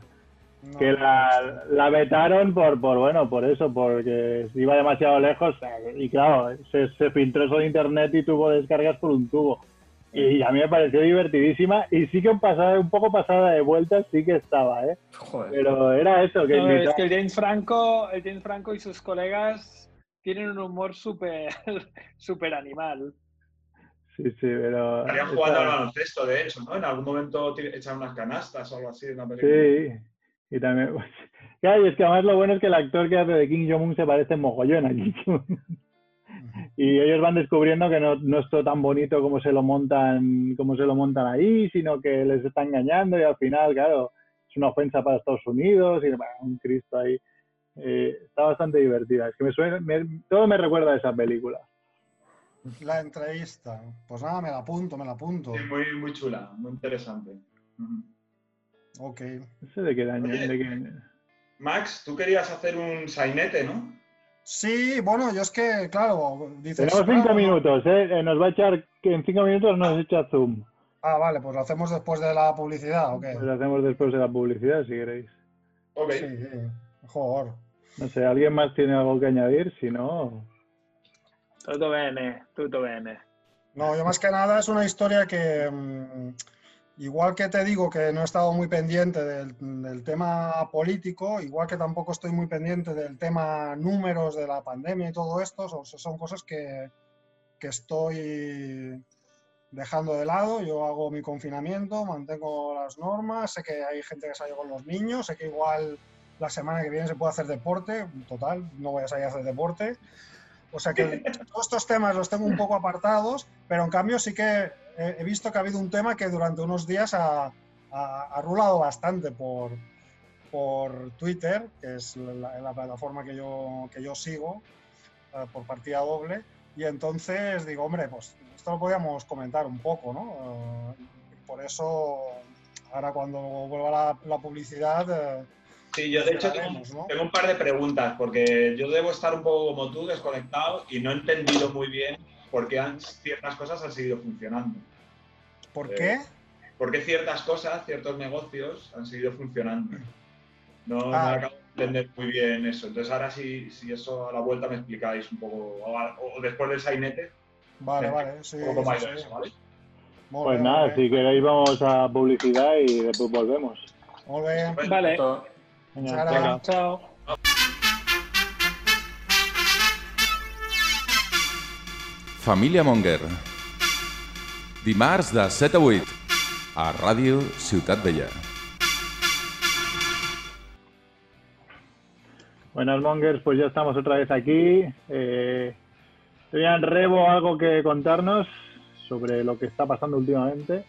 No, Que la, la vetaron por, por, bueno, por eso, porque iba demasiado lejos y claro, se, se filtró eso en internet y tuvo descargas por un tubo. Y a mí me pareció divertidísima y sí que un, pasada, un poco pasada de vueltas sí que estaba, ¿eh? Joder. Pero era eso, que No, es que el James Franco, el James Franco y sus colegas tienen un humor súper súper animal. Sí, sí, pero... Estarían jugando al baloncesto, de hecho, ¿no? En algún momento echan unas canastas o algo así en la película. Sí, y también... Claro, y es que además lo bueno es que el actor que hace de Kim Jong-un se parece mogollón a Kim Jong-un. Y ellos van descubriendo que no, no es todo tan bonito como se lo montan como se lo montan ahí, sino que les está engañando y al final, claro, es una ofensa para Estados Unidos y bueno, un Cristo ahí. Eh, está bastante divertida. Es que me suena, me- todo me recuerda a esa película. La entrevista. Pues nada, me la apunto, me la apunto. Sí, muy, muy chula, muy interesante. Ok. No sé de qué año. Oye. de qué- Max, tú querías hacer un sainete, ¿no? Sí, bueno, yo es que, claro, dices. Tenemos cinco minutos, ¿eh? Eh, Nos va a echar, que en cinco minutos nos echa Zoom. Ah, vale, pues lo hacemos después de la publicidad, ¿ok? Pues lo hacemos después de la publicidad, si queréis. Ok. Sí, sí. Joder. No sé, ¿alguien más tiene algo que añadir? Si no... Tutto bene, tutto bene. No, yo más que nada es una historia que, mm, igual que te digo que no he estado muy pendiente del, del tema político, igual que tampoco estoy muy pendiente del tema números de la pandemia y todo esto, son, son cosas que, que estoy dejando de lado. Yo hago mi confinamiento, mantengo las normas, sé que hay gente que sale con los niños, sé que igual la semana que viene se puede hacer deporte, total, no voy a salir a hacer deporte. O sea que todos estos temas los tengo un poco apartados, pero en cambio sí que he, he visto que ha habido un tema que durante unos días ha, ha- ha rulado bastante por, por Twitter, que es la, la plataforma que yo, que yo sigo eh, por partida doble. Y entonces digo, hombre, pues esto lo podíamos comentar un poco, ¿no? Eh, y por eso, ahora cuando vuelva la, la publicidad, eh, Sí, yo de hecho tengo, Hablaremos, ¿no? tengo un par de preguntas, porque yo debo estar un poco como tú, desconectado, y no he entendido muy bien por qué han- ciertas cosas han seguido funcionando. ¿por Eh, qué? ¿Por qué ciertas cosas, ciertos negocios han seguido funcionando? No, no Ah. acabo de entender muy bien eso. Entonces ahora si, si eso a la vuelta me explicáis un poco, o, a- o después del sainete, Vale, vale, sí. un poco sí, sí. eso, ¿vale? Pues nada, si queréis vamos a publicidad y después volvemos. Bé. Pues, Vale, Chao. Família Monger. Dimarts de 7 a 8 a Ràdio Ciutat Vella. Buenas Mongers, pues ya estamos otra vez aquí. Eh, ¿Tenían Rebo algo que contarnos sobre lo que está pasando últimamente?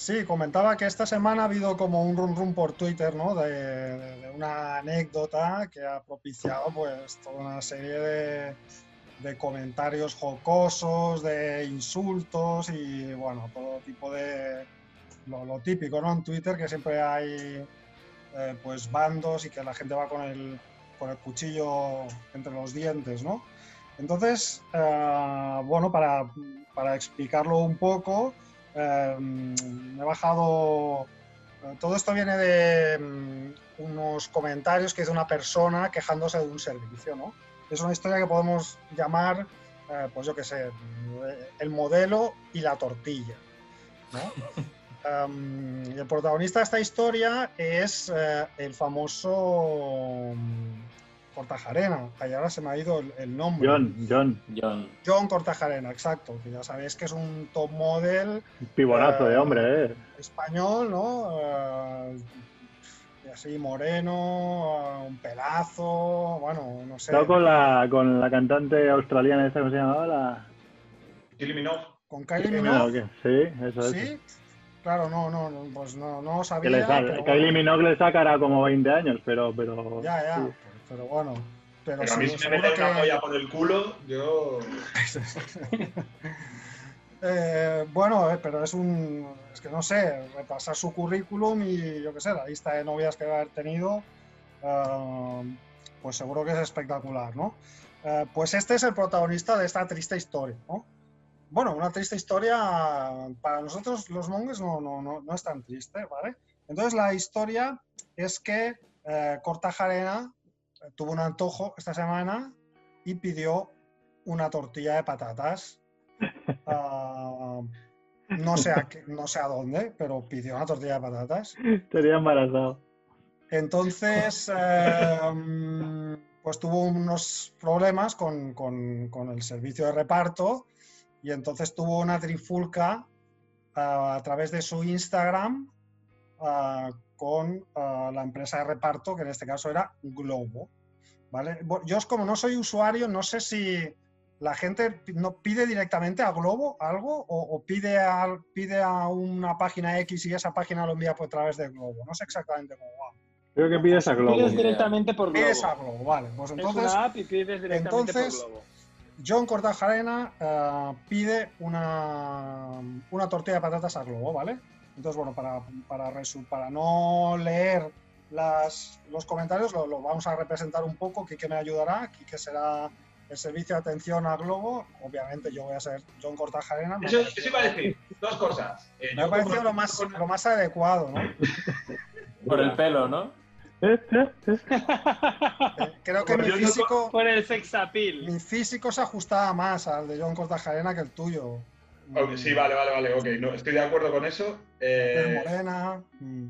Sí, comentaba que esta semana ha habido como un run run por Twitter, ¿no? De, una anécdota que ha propiciado pues toda una serie de, comentarios jocosos, de insultos y bueno, todo tipo de lo, típico, ¿no? En Twitter que siempre hay eh, pues bandos y que la gente va con el, con el cuchillo entre los dientes, ¿no? Entonces, eh, bueno, para para explicarlo un poco, me he bajado. eh, Todo esto viene de mm, unos comentarios que hizo una persona quejándose de un servicio, ¿no? Es una historia que podemos llamar, eh, pues yo qué sé, el modelo y la tortilla, ¿no? Um, y el protagonista de esta historia es eh, el famoso mm, Cortajarena, que ahora se me ha ido el, el nombre. John, John, John. John Cortajarena, exacto, que ya sabéis que es un top model un pibonazo de Eh, hombre, ¿eh? español, ¿no? Eh, y así moreno, eh, un pelazo, bueno, no sé. Estaba con la, con la cantante australiana esa, ¿cómo se llamaba? La... Kylie Minogue. Con Kylie Minogue, Minogue, Sí, eso es. ¿sí? Claro, no, no, no, pues no, no lo Que sabía. le pero Kylie. Minogue le sacará como 20 años, pero... pero Ya, ya, sí. Pero bueno. Pero, Pero a mí si me meten una que- polla por el culo, yo... Eh, bueno, eh, pero es un. Es que no sé, repasar su currículum y yo qué sé, la lista de novias que va a haber tenido, eh, pues seguro que es espectacular, ¿no? Eh, pues este es el protagonista de esta triste historia, ¿no? Bueno, una triste historia para nosotros los monjes no, no, no, no es tan triste, ¿vale? Entonces la historia es que eh, Cortajarena tuvo un antojo esta semana y pidió una tortilla de patatas. Ah, no, sé a qué- no sé a dónde, pero pidió una tortilla de patatas. Estaría embarazado. Entonces, eh, pues tuvo unos problemas con, con- con el servicio de reparto y entonces tuvo una trifulca ah, a través de su Instagram ah, con ah, la empresa de reparto, que en este caso era Globo. ¿vale? Yo, como no soy usuario, no sé si la gente no pide directamente a Globo algo o, o pide, a, pide a una página X y esa página lo envía por través de Globo. No sé exactamente cómo va. Creo que pides a Globo. Pides directamente por Globo. Pides a Globo, vale. Pues Es entonces, una app y pides directamente entonces- por Globo. John Cortajarena eh, pide una, una tortilla de patatas a Globo, ¿vale? Entonces, bueno, para, para, resu- para no leer las, los comentarios, lo, lo vamos a representar un poco. Quique me ayudará. Quique será el servicio de atención a Globo. Obviamente, yo voy a ser John Cortajarena. Eso, eso iba a decir, dos cosas. Eh, me ha parecido lo más, lo más adecuado, ¿no? Por el pelo, ¿no? Creo que mi físico, Por el sex appeal. mi físico se ajustaba más al de John Cortajarena que el tuyo. Ok, sí, vale, vale, vale, ok, no, estoy de acuerdo con eso. Es Eh, morena. mm.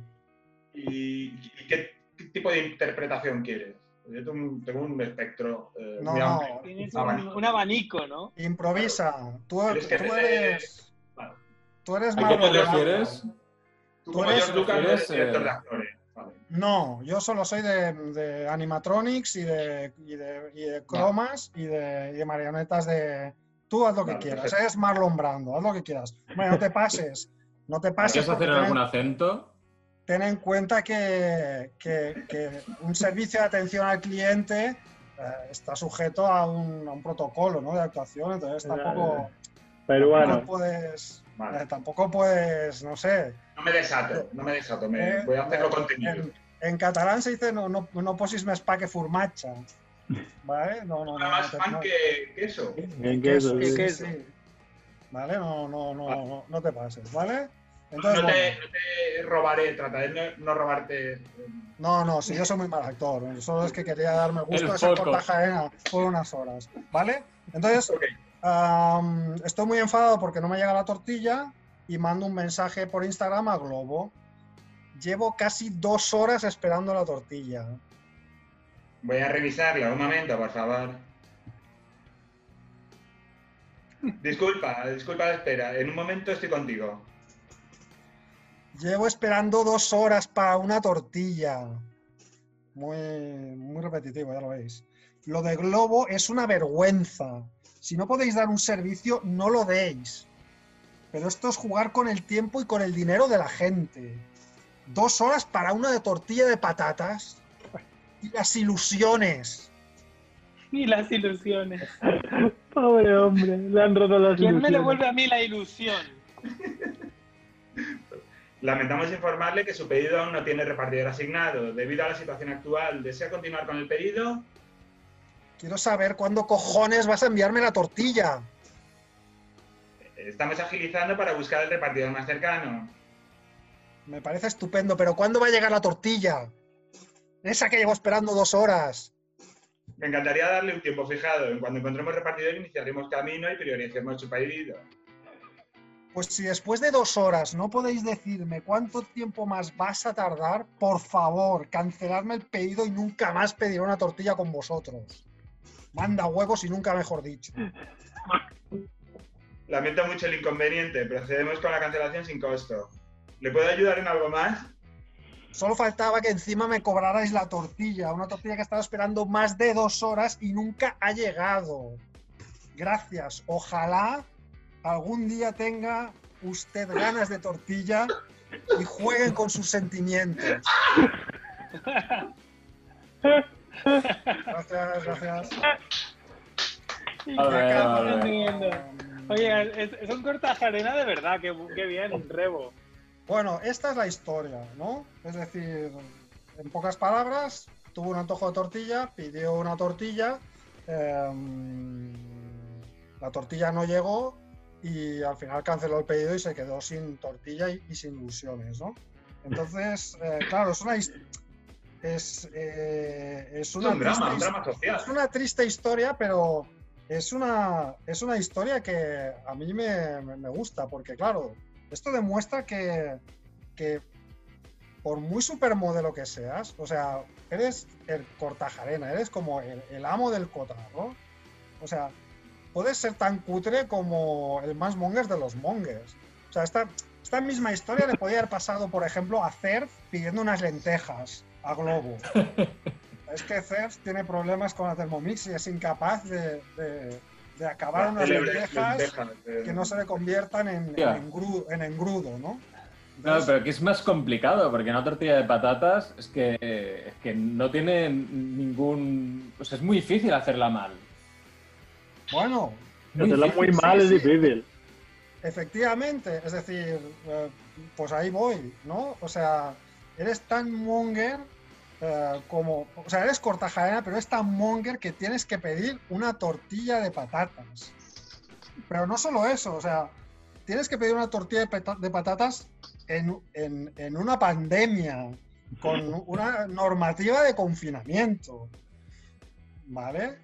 y, y qué, qué tipo de interpretación quieres? Yo tengo un, tengo un espectro eh, No, muy no. Tienes Ah, un, abanico, ¿no? Improvisa. Tú, Tienes que tú tener- eres. Tú eres ¿A qué Marlon te Brando. refieres? Tú Tú eres- George Lucas no eres, eres director eh, de actores. Vale. No, yo solo soy de, de animatronics y de, y de, y de cromas y de, y de marionetas de. Tú haz lo que Vale, quieras. Eres Marlon Brando, haz lo que quieras. Bueno, no te pases. No te pases. ¿Quieres hacer ten, algún acento? ten en cuenta que, que- que un servicio de atención al cliente eh, está sujeto a un, a un protocolo ¿no? de actuación, entonces tampoco, Peruano. tampoco puedes. Vale. eh, tampoco puedes, no sé, No me desato, no me desato, me, Eh, voy a hacerlo eh, contenido. En, en catalán se dice no, no, no posis més pa que formatge. ¿Vale? No, no, no. Nada más no te- fan no- que, que queso, queso, sí, sí. sí, sí. ¿Vale? No, no, no, no, no te pases, ¿vale? No Entonces, te, bueno, no te robaré, trataré de no, robarte. no, no, si yo soy muy mal actor, solo es que quería darme gusto ser foco. Cortajarena por unas horas, ¿vale? Entonces, estoy muy enfadado porque no me llega la tortilla y mando un mensaje por Instagram a Globo. Llevo casi dos horas esperando la tortilla. Voy a revisarla un momento, por favor. Disculpa, disculpa la espera. En un momento estoy contigo. Llevo esperando dos horas para una tortilla. Muy, muy repetitivo, ya lo veis. Lo de Globo es una vergüenza. Si no podéis dar un servicio, no lo deis. Pero esto es jugar con el tiempo y con el dinero de la gente. Dos horas para una de tortilla de patatas. Y las ilusiones. Y las ilusiones. Pobre hombre, le han roto las ¿Quién me ilusiones. devuelve a mí la ilusión? Lamentamos informarle que su pedido aún no tiene repartidor asignado. Debido a la situación actual, ¿desea continuar con el pedido? Quiero saber cuándo cojones vas a enviarme la tortilla. Estamos agilizando para buscar el repartidor más cercano. Me parece estupendo, pero ¿cuándo va a llegar la tortilla? Esa que llevo esperando dos horas. Me encantaría darle un tiempo fijado. En cuando encontremos repartidor, iniciaremos camino y prioricemos su pedido. Pues si después de dos horas no podéis decirme cuánto tiempo más vas a tardar, por favor, canceladme el pedido y nunca más pediré una tortilla con vosotros. Manda huevos y nunca mejor dicho. Lamento mucho el inconveniente. Procedemos con la cancelación sin costo. ¿Le puedo ayudar en algo más? Solo faltaba que encima me cobrarais la tortilla, una tortilla que estaba esperando más de dos horas y nunca ha llegado. Gracias. Ojalá algún día tenga usted ganas de tortilla y jueguen con sus sentimientos. Gracias, gracias. A ver, a ver. Entiendo. Oye, es, es un cortajarena de verdad, qué, qué bien, Rebo. Bueno, esta es la historia, ¿no? Es decir, en pocas palabras, tuvo un antojo de tortilla, pidió una tortilla, em, la tortilla no llegó y al final canceló el pedido y se quedó sin tortilla y, y sin ilusiones, ¿no? Entonces, eh, claro, es una, es, eh, es Es una un drama, triste un drama his- social. es una triste historia, pero es una, es una historia que a mí me, me- me gusta, porque claro, esto demuestra que, que por muy supermodelo que seas, o sea, eres el cortajarena, eres como el, el amo del cotarro. O sea, puedes ser tan cutre como el más mongers de los mongers. O sea, esta, esta misma historia le podía haber pasado, por ejemplo, a Cerf pidiendo unas lentejas a Globo. es que Cerf tiene problemas con la Thermomix y es incapaz de, de- de acabar unas lentejas lentejas, que no se le conviertan en, en, engru- en engrudo, ¿no? Claro, Entonces, pero que es más complicado, porque una tortilla de patatas es que, es que no tiene ningún... Pues es muy difícil hacerla mal. Bueno, Hacerlo muy difícil, mal sí, es sí. difícil. efectivamente, es decir, eh, pues ahí voy, ¿no? O sea, eres tan monger eh, como, o sea, eres cortajarena, pero eres tan monger que tienes que pedir una tortilla de patatas. Pero no solo eso, o sea, tienes que pedir una tortilla de, peta- de patatas en, en- en una pandemia, con una normativa de confinamiento, ¿vale?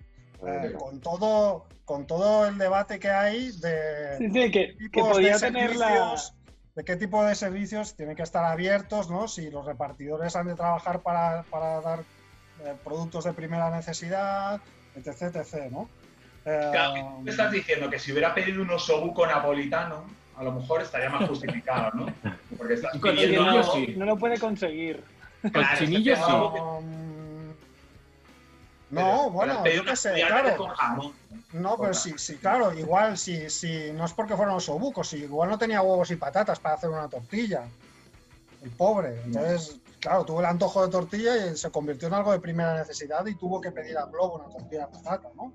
Eh, con todo con todo el debate que hay de Sí, sí, que, que podía de tener la... de qué tipo de servicios tienen que estar abiertos, ¿no? Si los repartidores han de trabajar para, para dar eh, productos de primera necesidad, etc, etc, ¿no? Eh, Claro, me estás diciendo que si hubiera pedido un osobuco napolitano, a lo mejor estaría más justificado, ¿no? Porque estás pidiendo no, no lo puede conseguir. Cochinillo Claro, sí. No, pero bueno, yo qué sé, claro. No, pero sí, sí, claro, igual, si, si no es porque fueron los obucos, igual no tenía huevos y patatas para hacer una tortilla. El pobre. Entonces, claro, tuvo el antojo de tortilla y se convirtió en algo de primera necesidad y tuvo que pedir a Globo una tortilla de patata, ¿no?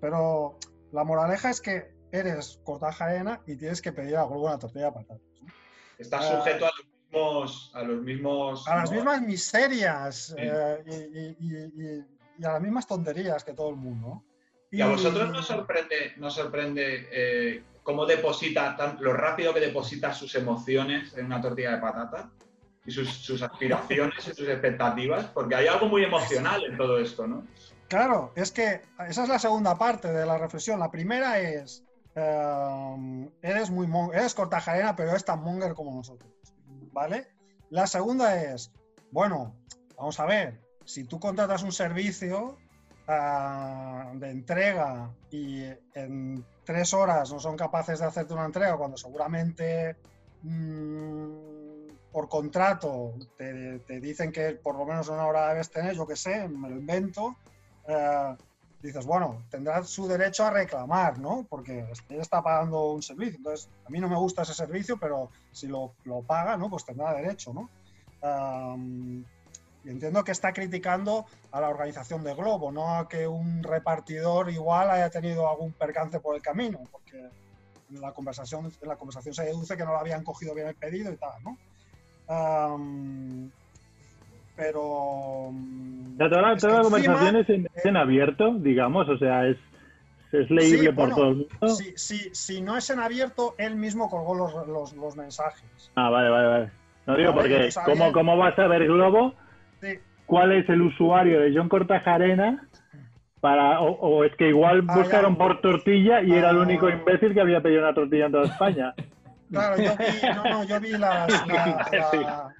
Pero la moraleja es que eres cortajarena y tienes que pedir a Globo una tortilla de patatas. ¿no? Estás Ah. sujeto a los mismos. A los mismos A las ¿no? mismas miserias Sí. eh, y, y- y- y- y a las mismas tonterías que todo el mundo. Y a vosotros nos sorprende, nos sorprende eh, cómo deposita, tan, lo rápido que deposita sus emociones en una tortilla de patata y sus, sus aspiraciones y sus expectativas, porque hay algo muy emocional en todo esto, ¿no? Claro, es que esa es la segunda parte de la reflexión. La primera es, eh, eres muy eres cortajarena, pero eres tan monger como nosotros, ¿vale? La segunda es, bueno, vamos a ver, si tú contratas un servicio ah, de entrega y en tres horas no son capaces de hacerte una entrega cuando seguramente mm, por contrato te, te dicen que por lo menos una hora debes tener, yo qué sé, me lo invento, eh, dices, bueno, tendrá su derecho a reclamar, ¿no? Porque él está pagando un servicio. Entonces, a mí no me gusta ese servicio, pero si lo, lo paga, ¿no? Pues tendrá derecho, ¿no? Entiendo que está criticando a la organización de Globo, no a que un repartidor igual haya tenido algún percance por el camino, porque en la conversación, en la conversación se deduce que no lo habían cogido bien el pedido y tal, ¿no? Am, pero... mm, sea, toda la, toda la conversación es en, en abierto, digamos, o sea, es es leíble Sí, por bueno, todo el mundo. Si, si, si no es en abierto, él mismo colgó los, los, los mensajes. Ah, vale, vale, vale. No digo porque. ¿cómo, ¿cómo vas a ver Globo? ¿Cuál es el usuario de John Cortajarena? Para, o, o es que igual buscaron por tortilla y era el Ah. único imbécil que había pedido una tortilla en toda España. Claro, yo vi, no, no, yo vi las, la- la-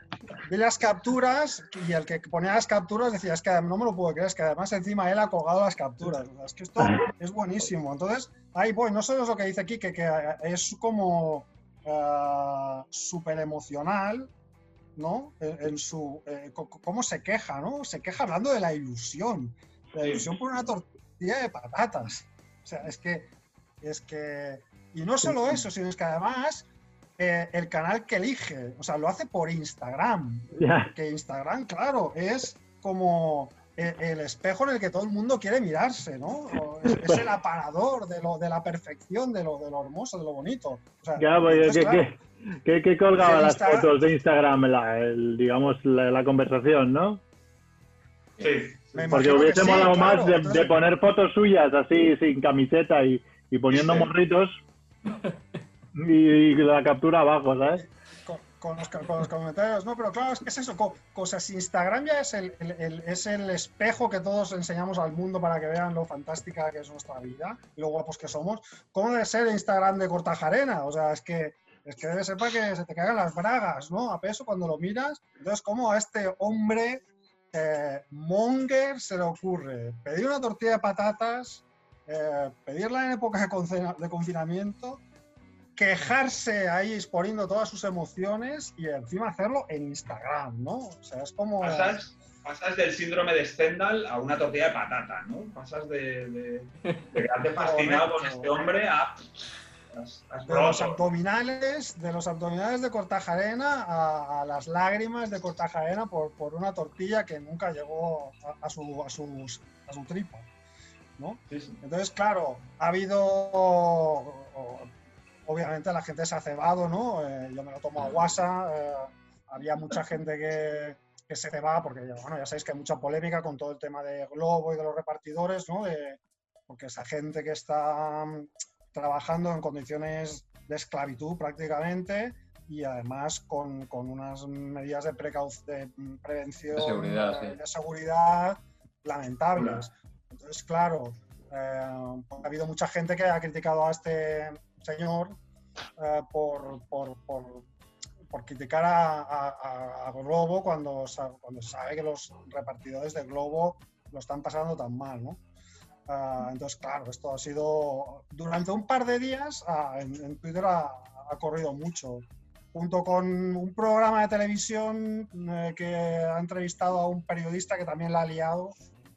vi las capturas y el que ponía las capturas decía, es que no me lo puedo creer, es que además encima él ha colgado las capturas. Es que esto es buenísimo. Entonces, ahí voy, no solo es lo que dice aquí, que, que es como súper emocional, ¿no? En, en su, eh, cómo se queja, ¿no? Se queja hablando de la ilusión, la ilusión por una tortilla de patatas. O sea, es que, es que, y no solo eso, sino es que además eh, el canal que elige, o sea, lo hace por Instagram, que Instagram, claro, es como e- el, espejo en el que todo el mundo quiere mirarse, ¿no? Es, es el aparador de, lo, de la perfección, de lo, de lo hermoso, de lo bonito. O sea, Ya, pues, entonces, ¿qué, claro, qué- qué- qué colgaba las Instagram- fotos de Instagram? La, el, digamos, la, la conversación, ¿no? Sí. me Porque hubiese sí, molado claro, más de, entonces- de poner fotos suyas así, sin camiseta y, y poniendo Sí. morritos y, y la captura abajo, ¿sabes? con, con los, con los comentarios. No, pero claro, es que es eso. co- Cosas, Instagram ya es el, el- el- es el espejo que todos enseñamos al mundo para que vean lo fantástica que es nuestra vida y lo guapos que somos. ¿Cómo debe ser Instagram de Cortajarena? O sea, es que, es que debe ser para que se te caigan las bragas, ¿no? A peso cuando lo miras. Entonces, ¿cómo a este hombre eh, monger se le ocurre pedir una tortilla de patatas, eh, pedirla en época de, confinamiento? quejarse ahí exponiendo todas sus emociones y encima hacerlo en Instagram, ¿no? O sea, es como... Pasas, pasas del síndrome de Stendhal a una tortilla de patata, ¿no? Pasas de, de, de quedarte fascinado con este hombre a. De los abdominales, de los abdominales de Cortajarena a, a las lágrimas de Cortajarena por, por una tortilla que nunca llegó a, a su, a, sus- a su tripa, ¿no? Sí, sí. Entonces, claro, ha habido. Obviamente la gente se ha cebado, ¿no? Eh, yo me lo tomo a guasa. eh, había mucha gente que, que se cebaba, porque bueno, ya sabéis que hay mucha polémica con todo el tema de Globo y de los repartidores, ¿no? De- porque esa gente que está trabajando en condiciones de esclavitud prácticamente y además con, con unas medidas de, de prevención, De seguridad, eh, sí. de seguridad lamentables. Entonces, claro, eh, ha habido mucha gente que ha criticado a este señor eh, por, por, por- por criticar a, a- a- Globo cuando, cuando sabe que los repartidores de Globo lo están pasando tan mal, ¿no? Ah, entonces, claro, esto ha sido durante un par de días ah, en, en Twitter ha, ha corrido mucho, junto con un programa de televisión eh, que ha entrevistado a un periodista que también la ha liado.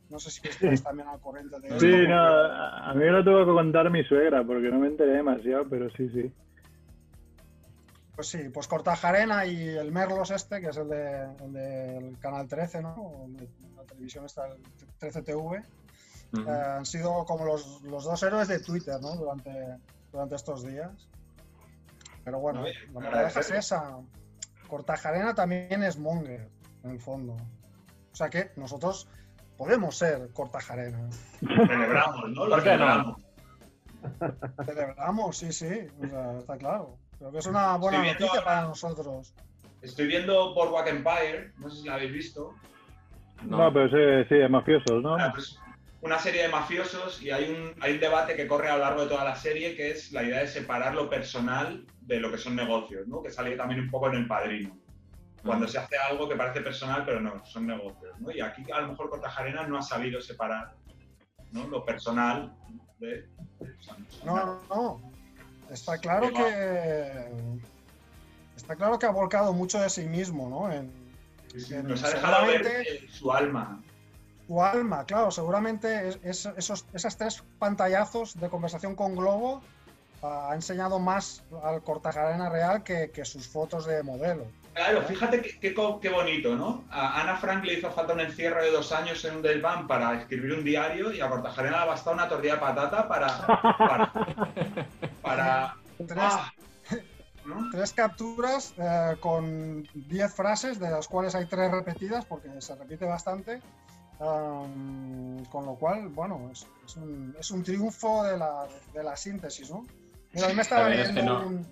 No sé si estáis también al corriente de. Sí, no, a mí me lo tuvo que contar mi suegra porque no me enteré demasiado, pero sí, sí. Pues sí, pues Cortajarena y el Merlos este, que es el, de, el del Canal 13, ¿no? La televisión está el 13TV, Eh, han sido como los, los dos héroes de Twitter, ¿no? Durante, durante estos días. Pero bueno, la bien, moraleja es esa. Cortajarena también es monger, en el fondo. O sea que nosotros podemos ser Cortajarena. Celebramos, ¿no? Lo celebramos. Celebramos, sí, sí, o sea, está claro. Creo que es una buena Estoy noticia para nosotros. Estoy viendo Boardwalk Empire, no sé si la habéis visto. No, pero sí, sí, mafiosos, ¿no? Ah, pues, una serie de mafiosos y hay un, hay un debate que corre a lo largo de toda la serie que es la idea de separar lo personal de lo que son negocios, ¿no? Que sale también un poco en El Padrino. Cuando se hace algo que parece personal, pero no, son negocios, ¿no? Y aquí a lo mejor Cortajarena no ha sabido separar ¿no? lo personal de... o sea, No, no, no. Está claro Que. Está claro que ha volcado mucho de sí mismo, ¿no? En Sí, sí, en- Nos ha dejado ver su alma. Su alma, claro. Seguramente es- es- esos, esas tres pantallazos de conversación con Globo ah, ha enseñado más al Cortajarena real que, que sus fotos de modelo. Claro, fíjate qué, bonito, ¿no? A Ana Frank le hizo falta un encierro de dos años en un desván para escribir un diario y a Cortajarena le ha bastado una tortilla de patata para... para, para- Tres, ah, ¿no? tres capturas eh, con 10 frases, de las cuales hay tres repetidas, porque se repite bastante. Am, con lo cual, bueno, es, es un, es un triunfo de la, de la síntesis, ¿no? Mira, me estaba A ver, es que no. un-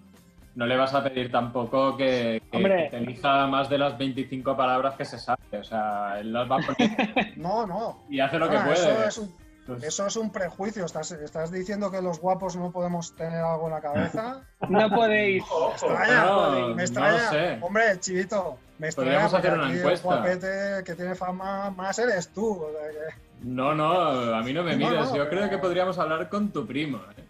No le vas a pedir tampoco que, que- Hombre. que te elija más de las 25 palabras que se sabe. O sea, él las va a poner No, no. y hace lo que Ah, puede. eso, es un, Pues, eso es un prejuicio. ¿Estás, ¿Estás diciendo que los guapos no podemos tener algo en la cabeza? No podéis. Ojo. extraña, No, me extraña. lo sé. Hombre, chivito, me extraña Podríamos hacer una aquí el encuesta. guapete que tiene fama más eres tú. o sea que- No, no, a mí no me mires. no, Yo creo que podríamos hablar con tu primo. ¿eh?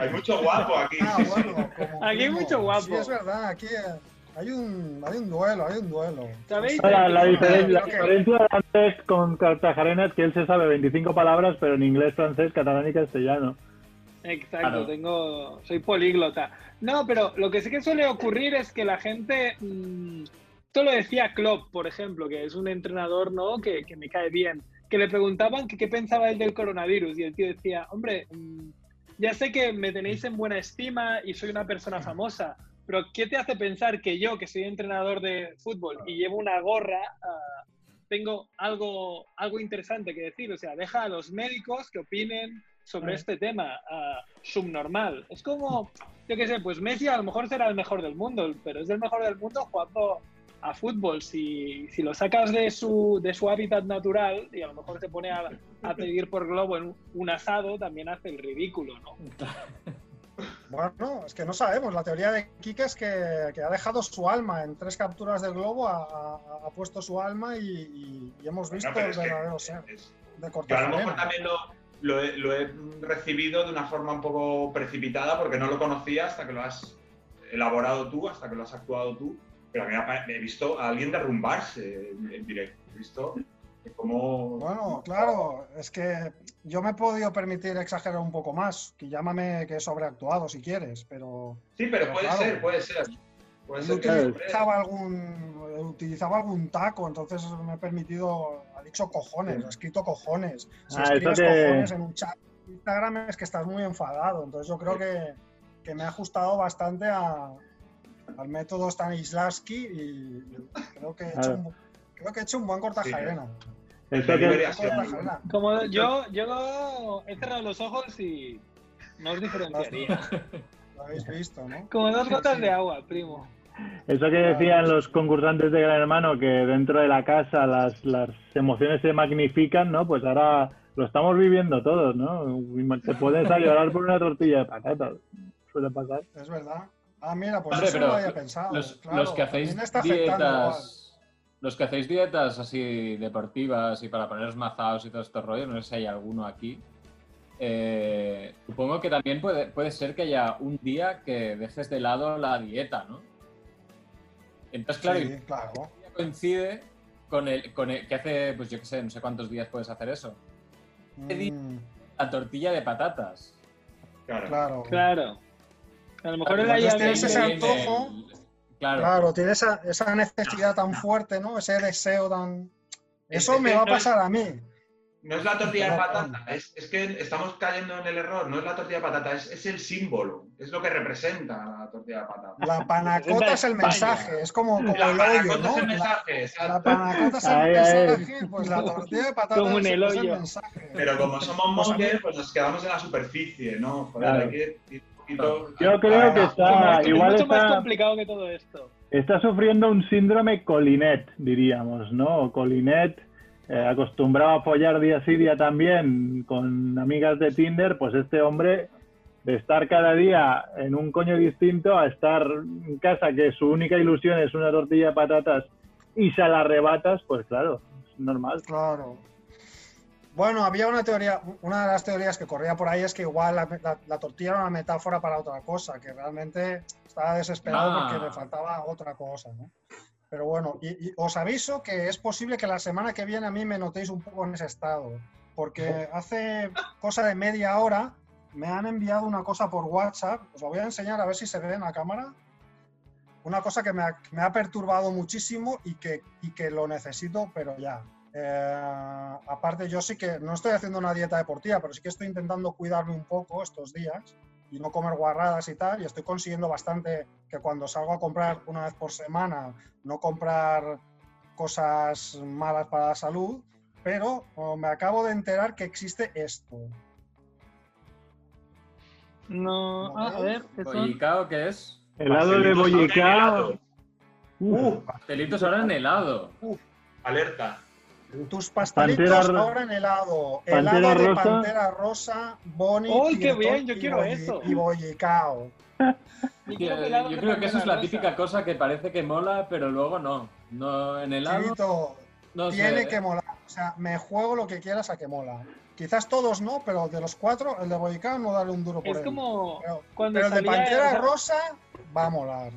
Hay mucho guapo aquí. Ah, bueno, Aquí hay mucho guapo. Sí, es verdad, aquí eh, hay un, hay un duelo, hay un duelo. ¿Sabéis? La, la Yo diferen- la diferencia de Andrés con Cartagena es que él se sabe 25 palabras, pero en inglés, francés, catalán y castellano. Exacto, Claro. tengo, soy políglota. No, pero lo que sí que suele ocurrir es que la gente, mm, esto lo decía Klopp, por ejemplo, que es un entrenador, ¿no? Que, que me cae bien, que le preguntaban que qué pensaba él del coronavirus y el tío decía, hombre, mm, ya sé que me tenéis en buena estima y soy una persona famosa, pero ¿qué te hace pensar que yo, que soy entrenador de fútbol y llevo una gorra, ah, tengo algo, algo interesante que decir? O sea, deja a los médicos que opinen sobre este tema ah, subnormal. Es como, yo qué sé, pues Messi a lo mejor será el mejor del mundo, pero es el mejor del mundo jugando a fútbol. Si, si lo sacas de su, de su hábitat natural y a lo mejor se pone a, a pedir por globo en un, un asado, también hace el ridículo, ¿no? Bueno, es que no sabemos. La teoría de Kike es que, que ha dejado su alma en tres capturas del globo, ha, puesto su alma y, hemos visto Bueno, el verdadero ser es- de Yo a lo mejor también lo, lo he, lo he recibido de una forma un poco precipitada porque no lo conocía hasta que lo has elaborado tú, hasta que lo has actuado tú. Pero a mí he visto a alguien derrumbarse en, en directo. He visto cómo... Bueno, claro, es que yo me he podido permitir exagerar un poco más, que llámame que he sobreactuado si quieres, pero Sí, pero pero puede claro. ser, puede ser. Puede que utilizaba algún, utilizaba algún taco, entonces me he permitido, ha dicho cojones, ha escrito cojones. Si Ah, escribes cojones en un chat de Instagram es que estás muy enfadado, entonces yo creo que, que me ha ajustado bastante a- al método Stanislavski y creo que he hecho, un, creo que he hecho un buen cortajarena. Como yo, yo he cerrado los ojos y no os diferenciaría. Lo habéis visto, ¿no? Como dos gotas sí. de agua, primo. eso que decían los concursantes de Gran Hermano, que dentro de la casa las, las emociones se magnifican, ¿no? Pues ahora lo estamos viviendo todos, ¿no? Te puedes a llorar por una tortilla de patatas. Suele pasar. Es verdad. Ah, mira, pues Hombre, eso pero no lo había pensado. Los, claro, los que hacéis dietas, los que hacéis dietas así deportivas y para poneros mazados y todo estos rollos, no sé si hay alguno aquí. eh, supongo que también puede, puede ser que haya un día que dejes de lado la dieta, ¿no? Entonces, claro, Sí, claro. y coincide con el, con el que hace, pues yo qué sé, no sé cuántos días puedes hacer eso. Mm, La tortilla de patatas. Claro. claro. Claro. A lo mejor tienes ese visto- antojo. Claro. Claro, tiene esa, esa necesidad tan fuerte, ¿no? Ese deseo tan. Es- Eso es me va a no es- pasar a mí. No es la tortilla de No, patata, es, es que estamos cayendo en el error. No es la tortilla de patata, es, es el símbolo, es lo que representa la tortilla de patata. La panacota es el mensaje, es como, como La el hoyo, panacota ¿no? es el La, mensaje, la panacota es el Ay, ay. mensaje, pues la tortilla de patata Como en es, el es el mensaje. Pero como somos Pues mongers, pues nos quedamos en la superficie, ¿no? Joder, Claro. hay que ir poquito. Yo creo que está, es igual mucho más complicado que todo esto. está sufriendo un síndrome Colinet, diríamos, ¿no? Colinet, eh, acostumbrado a follar día sí, día también con amigas de Tinder, pues este hombre de estar cada día en un coño distinto a estar en casa que su única ilusión es una tortilla de patatas y se la arrebatas, pues claro, es normal. Claro. Bueno, había una teoría, una de las teorías que corría por ahí es que igual la, la- la tortilla era una metáfora para otra cosa, que realmente estaba desesperado Ah. porque le faltaba otra cosa, ¿no? Pero bueno, y, y os aviso que es posible que la semana que viene a mí me notéis un poco en ese estado, porque hace cosa de media hora me han enviado una cosa por WhatsApp, os lo voy a enseñar a ver si se ve en la cámara. Una cosa que me ha, me ha perturbado muchísimo y que, y que lo necesito, pero ya. Eh, aparte, yo sí que no estoy haciendo una dieta deportiva, pero sí que estoy intentando cuidarme un poco estos días y no comer guarradas y tal. Y estoy consiguiendo bastante que cuando salgo a comprar una vez por semana, no comprar cosas malas para la salud. pero oh, me acabo de enterar que existe esto. No, ah, a ver. ¿Bollicao qué es? Helado de ahora bollicao. helado. Pastelitos ahora en helado. Alerta. Tus pastelitos Pantera ahora en helado. Pantera helado de rosa. pantera rosa, boni. ¡Uy, qué bien! Yo y quiero bolli- eso. Y bollicao. Yo creo que eso es la típica cosa que parece que mola, pero luego no. No en helado. Chivito, No sé. tiene que molar. O sea, me juego lo que quieras a que mola. Quizás todos no, pero de los cuatro, el de bollicao no darle un duro por Es él. como Pero, cuando pero el de pantera rosa va a molar.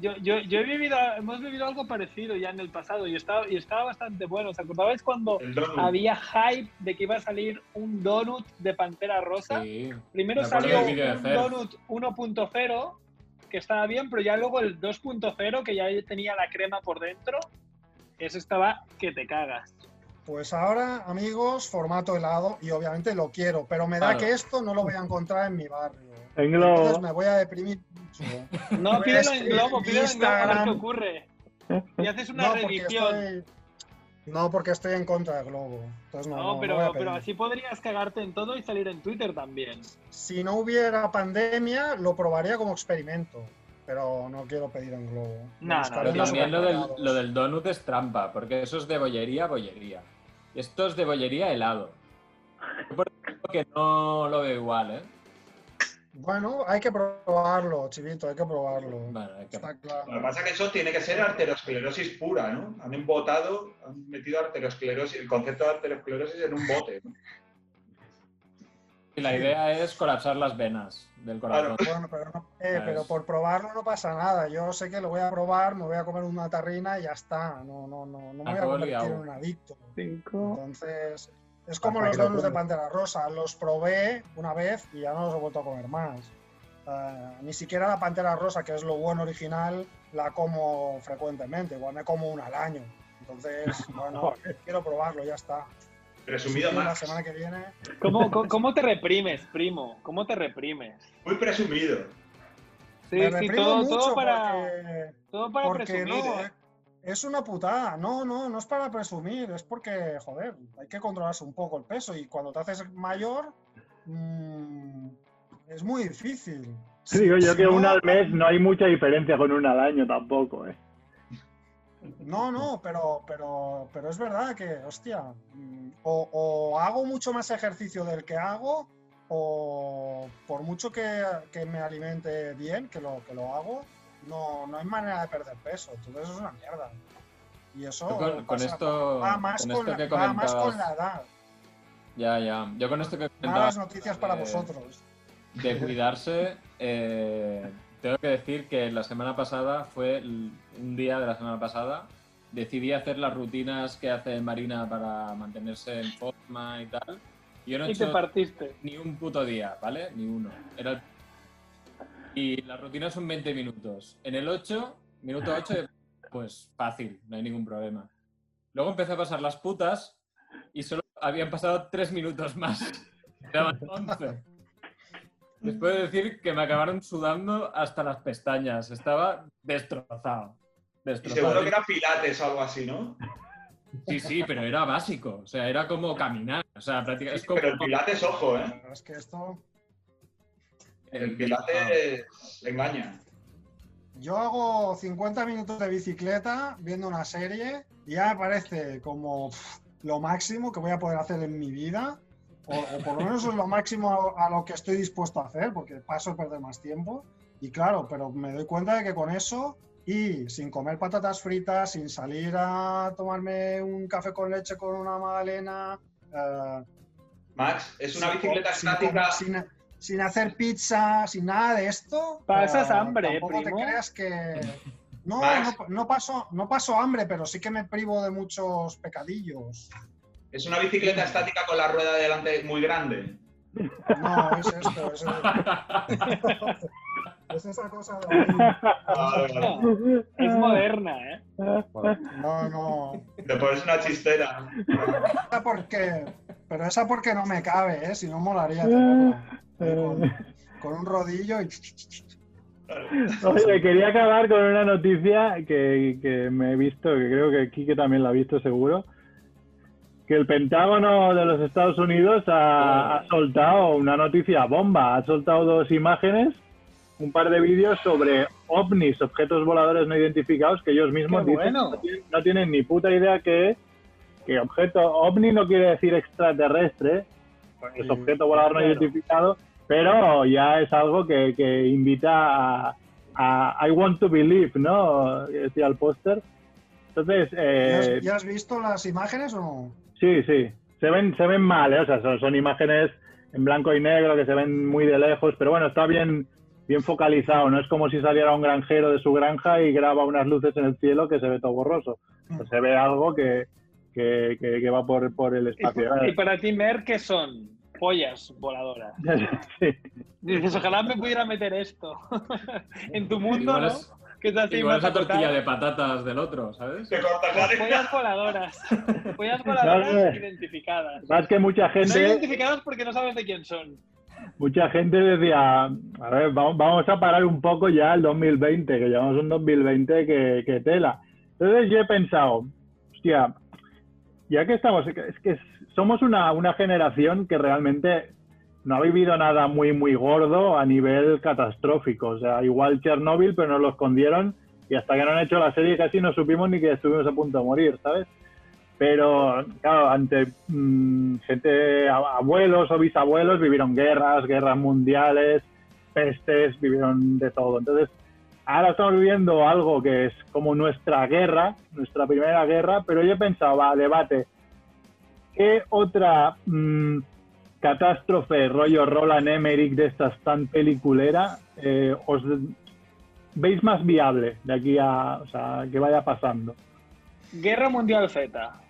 Yo, yo, yo he vivido, hemos vivido algo parecido ya en el pasado y estaba, y estaba bastante bueno. ¿Os acordáis cuando había hype de que iba a salir un donut de Pantera Rosa? Sí. Primero salió un donut 1.0 que estaba bien, pero ya luego el 2.0 que ya tenía la crema por dentro, ese estaba que te cagas. Pues ahora, amigos, formato helado y obviamente lo quiero, pero me da Claro. que esto no lo voy a encontrar en mi barrio. En Entonces globo. me voy a deprimir mucho. No, a pídelo en globo, pídelo en globo a ver qué ocurre. Y haces una No estoy, no, porque estoy en contra de Globo. Entonces no, No, no, no pero, voy a pero pedir. así podrías cagarte en todo y salir en Twitter también. Si no hubiera pandemia, lo probaría como experimento. Pero no quiero pedir en Globo. No, no, Pero también lo del, supermercados. lo del donut es trampa, porque eso es de bollería, bollería. Esto es de bollería helado. Yo por ejemplo, que no lo veo igual, ¿eh? Bueno, hay que probarlo, chivito, hay que probarlo. Bueno, hay que- Está claro. Lo que pasa es que eso tiene que ser arteriosclerosis pura, ¿no? Han embotado, han metido arteriosclerosis, el concepto de arteriosclerosis en un bote, ¿no? Y la idea es colapsar las venas del corazón. Bueno, pero, no- eh, pero por probarlo no pasa nada. Yo sé que lo voy a probar, me voy a comer una tarrina y ya está. No, no, no, no me voy a convertir en un adicto. Cinco. Entonces, es como los donuts de. Pantera Rosa. Los probé una vez y ya no los he vuelto a comer más. Eh, ni siquiera la Pantera Rosa, que es lo bueno original, la como frecuentemente. Igual me como una al año. Entonces, bueno, quiero probarlo, ya está. Presumido Así que La más. semana que viene. ¿Cómo, cómo, te reprimes, primo? ¿Cómo te reprimes? Muy presumido. Sí, me sí, todo, mucho todo para, porque, todo para porque presumir. no, ¿eh? Es una putada. No, no, no es para presumir, es porque, joder, hay que controlarse un poco el peso y cuando te haces mayor, mm, es muy difícil. Sí, digo yo Si que no- una al mes no hay mucha diferencia con una al año tampoco, ¿eh? No, no, pero, pero, pero es verdad que, hostia, mm, o, o hago mucho más ejercicio del que hago, o por mucho que, que me alimente bien, que lo, que lo hago, no, no hay manera de perder peso. Entonces es una mierda. Y eso con- esto- va más con con, esto la, que va más con la edad. Ya, ya. Yo con esto que comentaba Malas noticias para de- vosotros. de cuidarse, eh, tengo que decir que la semana pasada fue un día de la semana pasada. Decidí hacer las rutinas que hace Marina para mantenerse en forma y tal. y Yo no he Y te partiste. ni un puto día, ¿vale? Ni uno. Era el- Y las rutinas son 20 minutos. En el 8, minuto 8, pues fácil, no hay ningún problema. Luego empecé a pasar las putas y solo habían pasado 3 minutos más. Quedaban 11. Les puedo decir que me acabaron sudando hasta las pestañas. Estaba destrozado. Y seguro que era pilates o algo así, ¿no? Sí, sí, pero era básico. O sea, era como caminar. O sea, prácticamente es como... Pero el pilates, ojo, ¿eh? Es que esto. El pilates engaña. Yo hago 50 minutos de bicicleta viendo una serie y ya me parece como pff, lo máximo que voy a poder hacer en mi vida. O, o por lo menos es lo máximo a, a lo que estoy dispuesto a hacer, porque paso a perder más tiempo. Y claro, pero me doy cuenta de que con eso y sin comer patatas fritas, sin salir a tomarme un café con leche con una magdalena, eh, Max, es una sin bicicleta sin estática. comer- Sin, sin hacer pizza, sin nada de esto. Pasas eh, hambre, tampoco primo. te creas que. No, no, no paso, no paso hambre, pero sí que me privo de muchos pecadillos. Es una bicicleta estática con la rueda delante muy grande. No, es esto, es, es esa cosa de ahí. Es moderna, ¿eh? No, no. Te pones una chistera. Esa porque, pero esa porque no me cabe, ¿eh? Si no molaría tenerla. Ahí Con, con un rodillo y. Oye, quería acabar con una noticia que, que me he visto, que creo que Kike también la ha visto seguro. que el Pentágono de los Estados Unidos ha, ha soltado una noticia bomba. Ha soltado dos imágenes, un par de vídeos sobre ovnis, objetos voladores no identificados, que ellos mismos dicen bueno. que no tienen, no tienen ni puta idea qué es. Que objeto ovni no quiere decir extraterrestre, es objeto volador no identificado, pero ya es algo que, que invita a, a I want to believe, ¿no? Decía el póster. Entonces, ¿Ya eh, has, ya has visto las imágenes o no? Sí, sí. Se ven, se ven mal, ¿eh? O sea, son, son imágenes en blanco y negro que se ven muy de lejos, pero bueno, está bien, bien focalizado. No es como si saliera un granjero de su granja y graba unas luces en el cielo que se ve todo borroso. O sea, se ve algo que, que, que- que va por, por el espacio. y para ti, Mer, ¿qué son? Pollas voladoras. Sí. Dices, ojalá me pudiera meter esto en tu mundo, Igual ¿no? es- Que es Igual más esa tortilla de patatas del otro, ¿sabes? Te corta Las la pollas voladoras. Pollas No, voladoras no. identificadas. Más que mucha No gente, identificadas porque no sabes de quién son. mucha gente decía, a ver, vamos, vamos a parar un poco ya el 2020, que llevamos un 2020 que, que tela. Entonces yo he pensado, hostia, ya que estamos, es que somos una, una generación que realmente no ha vivido nada muy, muy gordo a nivel catastrófico. O sea, igual Chernóbil, pero nos lo escondieron y hasta que no han hecho la serie casi no supimos ni que estuvimos a punto de morir, ¿sabes? Pero, claro, ante mm, gente, abuelos o bisabuelos, vivieron guerras, guerras mundiales, pestes, vivieron de todo. Entonces, ahora estamos viviendo algo que es como nuestra guerra, nuestra primera guerra, pero yo he pensado, va, debate, ¿qué otra mm, catástrofe rollo Roland Emmerich de estas tan peliculera eh, os veis más viable de aquí a, o sea, que vaya pasando? Guerra Mundial Z.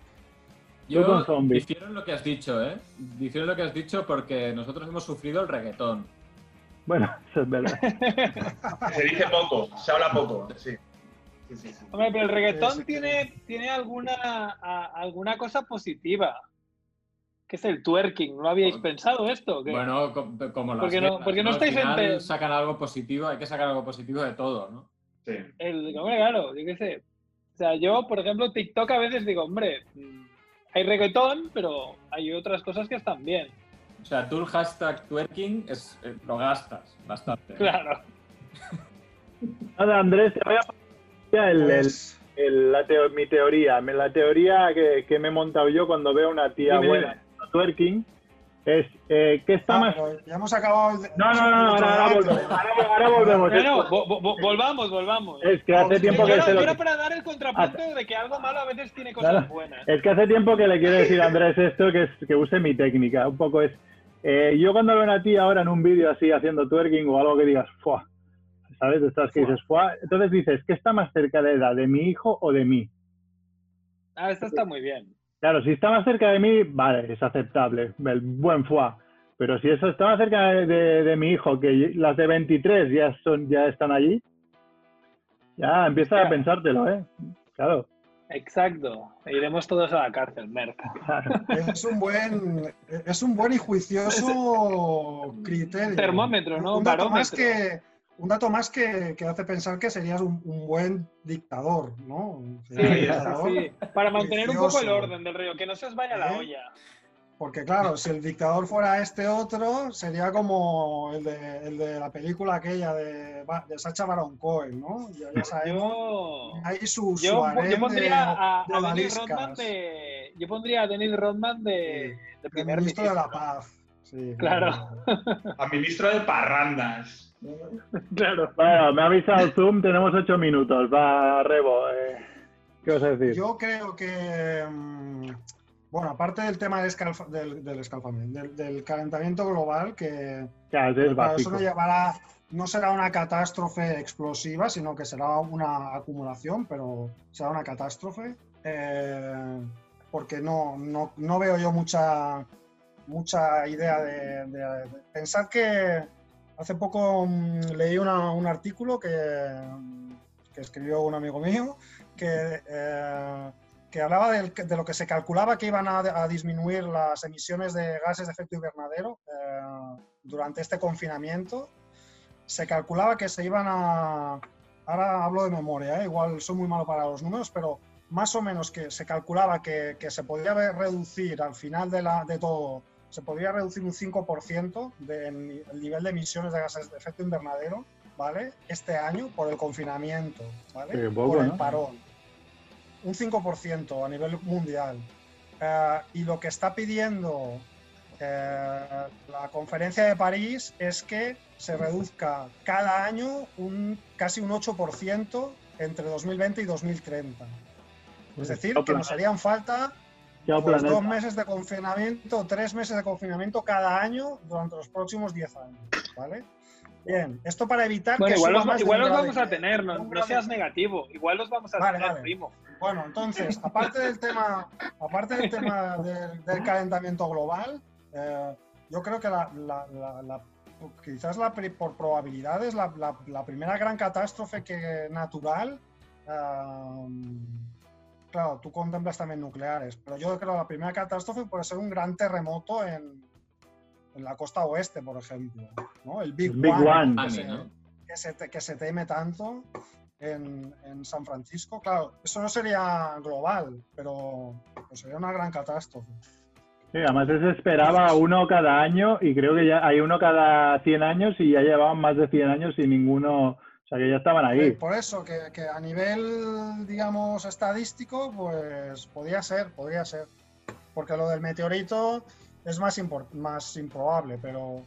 Yo zombies. difiero en lo que has dicho, ¿eh? Difiero en lo que has dicho porque nosotros hemos sufrido el reggaetón. Bueno, eso es verdad. Se dice poco, se habla poco. Sí. Sí, sí, sí. Hombre, pero el reggaetón Sí, sí, tiene, tiene alguna, a- alguna cosa positiva. Que es el twerking. ¿No habíais pensado esto? ¿Qué? Bueno, co- como las Porque no- porque no Al estáis final ente- sacan algo positivo, hay que sacar algo positivo de todo, ¿no? Sí. El, hombre, claro, yo qué sé. O sea, yo, por ejemplo, TikTok a veces digo, hombre, mm, hay reggaetón, pero hay otras cosas que están bien. O sea, tú el hashtag twerking es, eh, lo gastas bastante. Claro. Nada, Andrés, te voy a pasar el, el- Pues, el- la teo- mi teoría. La teoría que, que me he montado yo cuando veo una tía Dime, buena twerking es eh, ¿qué está ah, más...? ya hemos acabado el. No, no, no, no, ahora, ahora volvemos. Ahora, ahora volvemos. No, no, vo- vo- vo- volvamos, volvamos. Es que hace tiempo que se yo lo... para dar el contrapunto de que algo malo a veces tiene cosas Claro. buenas. Es que hace tiempo que le quiero decir a Andrés esto, que, es, que use mi técnica. Un poco es... eh, yo cuando veo a tía ahora en un vídeo así haciendo twerking o algo que digas, ¡fua! ¿Sabes? De estas que dices, ¡fua! Entonces dices, ¿qué está más cerca de edad? ¿De mi hijo o de mí? Ah, esto está muy bien. Claro, si está más cerca de mí, vale, es aceptable, el buen foie. Pero si eso está más cerca de, de- de mi hijo, que las de 23 ya, son, ya están allí, ya empieza a Hostia. pensártelo, ¿eh? Claro, Exacto. Iremos todos a la cárcel, Merck. claro. Es un buen, es un buen y juicioso criterio. Termómetro, ¿no? Un dato más que, un dato más que, que hace pensar que serías un, un buen dictador, ¿no? Sí, sí, dictador, sí. Para mantener un poco el orden del río, que no se os vaya la ¿Eh? olla. Porque claro, si el dictador fuera este otro, sería como el de, el de la película aquella de, de Sacha Baron Cohen, ¿no? Ya, ya sabemos. Yo, Ahí su, su yo, yo pondría a, de, a. Rodman de. Yo pondría a Dennis Rodman de, de del primer ministro de la paz. Sí, Claro. A ministro de parrandas. Claro. Bueno, me ha avisado el Zoom, tenemos ocho minutos. Va, Rebo, eh, ¿qué vas a decir? Yo creo que, mm, bueno, aparte del tema del, escalfa- del, del escalfamiento, del, del calentamiento global, que Claro, es claro, eso no llevará, no será una catástrofe explosiva, sino que será una acumulación, pero será una catástrofe, eh, porque no, no, no veo yo mucha, mucha idea de, de- de- pensar que hace poco mm, leí una- un artículo que, que escribió un amigo mío que, eh, que hablaba del- de lo que se calculaba que iban a, a disminuir las emisiones de gases de efecto invernadero eh, durante este confinamiento. Se calculaba que se iban a... Ahora hablo de memoria, ¿eh? igual soy muy malo para los números, pero más o menos que se calculaba que, que se podría ver- reducir al final de, la, de todo, se podría reducir un 5% del nivel de emisiones de gases de efecto invernadero, ¿vale? Este año por el confinamiento, ¿vale? Poco, por el ¿no? parón. Un 5% a nivel mundial. Eh, y lo que está pidiendo eh, la conferencia de París es que se reduzca cada año un casi un 8% entre 2020 y 2030. Es decir, que nos harían falta pues, dos meses de confinamiento, tres meses de confinamiento cada año durante los próximos 10 años. ¿vale? Bien, esto para evitar Bueno, que igual los, más igual los vamos de- a tener, no, no seas negativo. Igual los vamos a Vale, tener, vale. primo. Bueno, entonces, aparte del tema, aparte del tema del, del calentamiento global, eh, yo creo que la, la- la- la- quizás la, por probabilidades la, la- la primera gran catástrofe que natural, eh, claro, tú contemplas también nucleares, pero yo creo que la primera catástrofe puede ser un gran terremoto en, en la costa oeste, por ejemplo, ¿no? El Big, Big One, One. que Ani, se- ¿no? que se, que se teme tanto en, en San Francisco. Claro, eso no sería global, pero, pero sería una gran catástrofe. Sí, además se esperaba uno cada año y creo que ya hay uno cada 100 años y ya llevaban más de 100 años y ninguno, o sea que ya estaban ahí. Por eso, que, que a nivel, digamos, estadístico, pues podría ser, podría ser. Porque lo del meteorito es más, más improbable, pero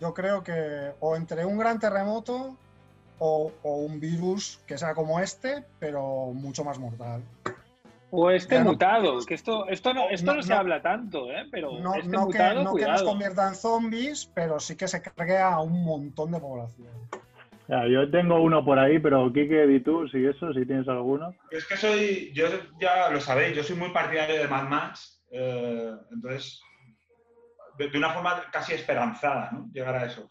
yo creo que o entre un gran terremoto o, o un virus que sea como este, pero mucho más mortal. O este Ya no- mutado, que esto, esto no, esto no, No, se no. habla tanto, ¿eh? Pero No, este no que, mutado, no que nos cuidado. convierta en zombies, pero sí que se cargue a un montón de población. Ya, yo tengo uno por ahí, pero Kike, di tú, si eso, si tienes alguno. Es que soy, yo ya lo sabéis, yo soy muy partidario de Mad Max, eh, entonces, de, una forma casi esperanzada. Llegar a eso.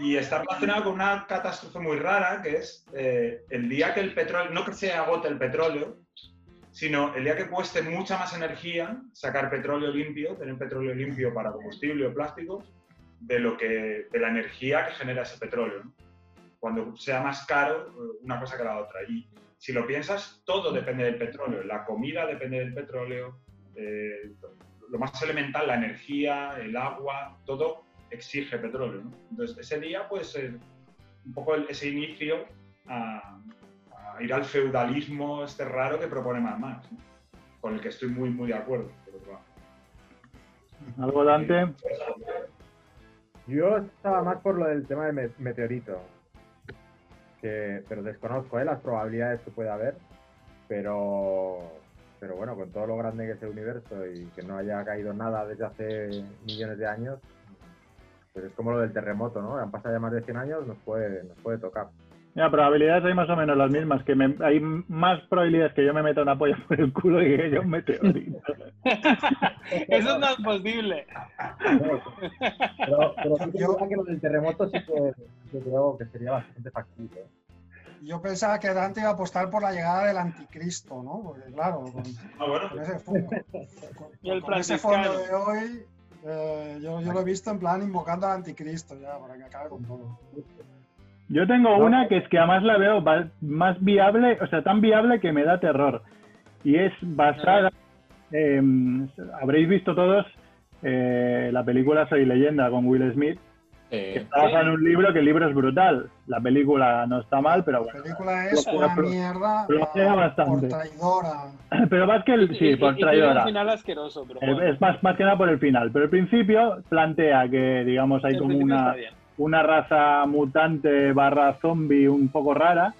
Y está relacionado con una catástrofe muy rara, que es eh, el día que el petróleo, no que se agote el petróleo, sino el día que cueste mucha más energía sacar petróleo limpio, tener petróleo limpio para combustible o plástico, de, lo que, de la energía que genera ese petróleo. Cuando sea más caro eh, una cosa que la otra. Y si lo piensas, todo depende del petróleo. La comida depende del petróleo, eh, lo más elemental, la energía, el agua, todo exige petróleo. ¿no? Entonces, ese día puede ser un poco el- ese inicio a, a ir al feudalismo este raro que propone Mad Max, ¿no? con el que estoy muy, muy de acuerdo. por otro lado. ¿Algo, Dante? Yo estaba más por lo del tema del me- meteorito. Que, pero desconozco ¿eh? las probabilidades que puede haber. Pero, pero bueno, con todo lo grande que es el universo y que no haya caído nada desde hace millones de años, pues es como lo del terremoto, ¿no? Han pasado ya más de 100 años, nos puede, nos puede tocar. Mira, probabilidades hay más o menos las mismas, que me- hay más probabilidades que yo me meta una polla por el culo y que yo un meteorito. Eso no es posible. Pero, pero sí que Yo- es verdad que lo del terremoto sí que, sí que creo que sería bastante factible. Yo pensaba que Dante iba a apostar por la llegada del anticristo, ¿no? Porque claro, con, Ah, bueno, con ese, fondo, Y el con ese fondo de hoy, eh, yo, yo lo he visto en plan invocando al anticristo ya, para que acabe con todo. Yo tengo No. una que es que además la veo más viable, o sea, tan viable que me da terror. Y es basada, eh, habréis visto todos eh, la película Soy leyenda con Will Smith, que Sí. está basada en un libro que el libro es brutal. La película no está mal, pero La bueno. película es una mierda lo pega bastante. por traidora. Pero más que el, sí, y- por y tiene un traidora. final asqueroso, pero Es, bueno. es más, más que nada por el final. Pero el principio plantea que, digamos, hay El como una, una raza mutante barra zombie un poco rara.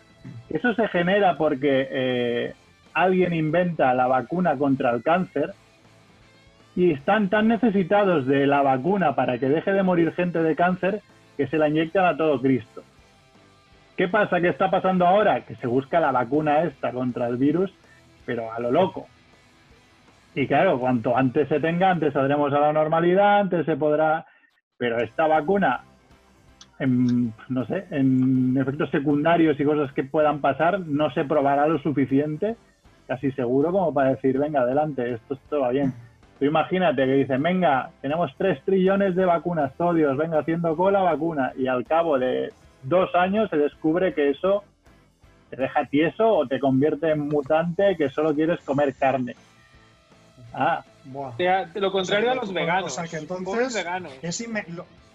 Eso se genera porque eh, alguien inventa la vacuna contra el cáncer y están tan necesitados de la vacuna para que deje de morir gente de cáncer que se la inyectan a todo Cristo. ¿Qué pasa? ¿Qué está pasando ahora? Que se busca la vacuna esta contra el virus, pero a lo loco. Y claro, cuanto antes se tenga, antes saldremos a la normalidad, antes se podrá... Pero esta vacuna, en, no sé, en efectos secundarios y cosas que puedan pasar, no se probará lo suficiente, casi seguro, como para decir, venga, adelante, esto, esto va bien. Tú imagínate que dicen, venga, tenemos tres trillones de vacunas, todos, Dios, venga, haciendo cola vacuna, y al cabo de dos años se descubre que eso te deja tieso o te convierte en mutante que solo quieres comer carne. Ah, Buah. O sea, lo contrario a los O veganos. sea, que entonces- veganos. Es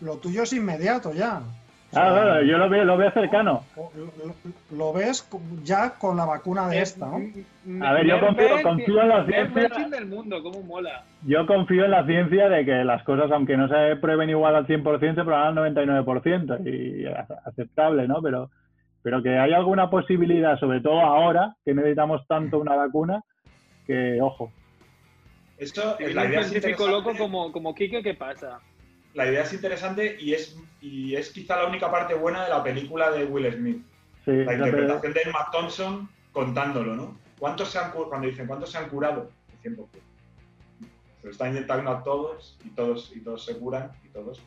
lo tuyo es inmediato ya. O sea, ah, claro, yo lo veo, lo veo cercano. lo, lo ves ya con la vacuna de esta, ¿no? A ver, yo confío- confío en la ciencia. Del mundo, cómo mola. Yo confío en la ciencia de que las cosas, aunque no se prueben igual al 100%, se prueban al 99% y aceptable, ¿no? Pero, pero que hay alguna posibilidad, sobre todo ahora, que necesitamos tanto una vacuna, que, ojo, Esto, Es la un científico loco como, como Kike, ¿qué pasa? La idea es interesante y es, y es quizá la única parte buena de la película de Will Smith. sí, La interpretación de Emma Thompson contándolo, ¿no? ¿Cuántos se han, cu- cuando dicen cuántos se han curado? El 100%. Se lo está inyectando a todos y todos y todos se curan y todos.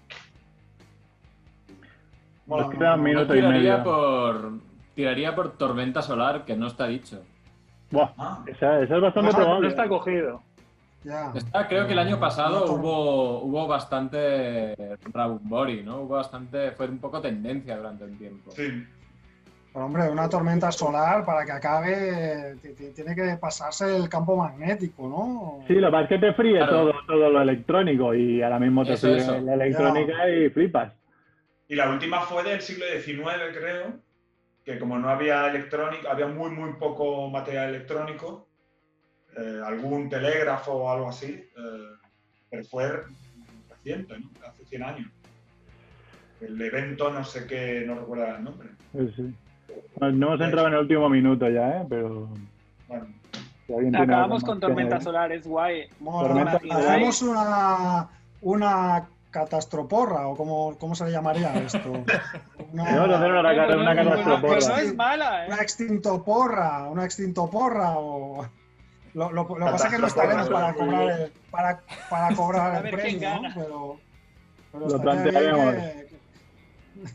nos Bueno, queda un no, minuto y tiraría medio. por tiraría por tormenta solar, que no está dicho. Buah, Ah. esa, esa es bastante No, No probable. está cogido. Ya. Está, creo que el año pasado no, hubo, hubo bastante Rabumbori, ¿no? Hubo bastante, fue un poco tendencia durante un tiempo. Sí. Pero, hombre, una tormenta solar para que acabe ti- ti- tiene que pasarse el campo magnético, ¿no? Sí, lo que pasa es que te fríe Claro. todo, todo lo electrónico y ahora mismo te Eso, fríe eso. la electrónica y flipas. Y la última fue del siglo XIX, creo, que como no había electrónica, había muy, muy poco material electrónico, eh, algún telégrafo o algo así, eh, pero fue reciente, ¿no? Hace 100 años. El evento, no sé qué, no recuerdo el nombre. Sí, sí. Bueno, no hemos entrado en el último minuto ya, ¿eh? Pero Bueno, si Acabamos con que tormenta añadir. solar, es guay. Bueno, hacemos una, una catastroporra, o cómo, cómo se le llamaría esto. Una, hacer una, una, catastroporra. pues no es mala, ¿eh? una extintoporra, una extintoporra o... Lo, lo- lo que pasa es que no estaremos para cobrar el, para, para cobrar el premio, ¿no? Pero, pero Lo plantearemos. que- que-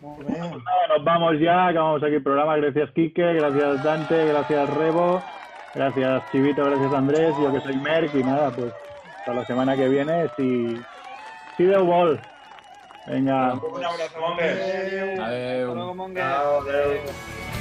Muy bien. Nada, nos vamos ya, acabamos aquí el programa. Gracias, Quique, gracias, Dante, gracias, Rebo, gracias, Chivito, gracias, Andrés, yo que soy Merck y nada, pues hasta la semana que viene, si, si de ball. Venga. un abrazo, Monger. Eh, Adeu. Hasta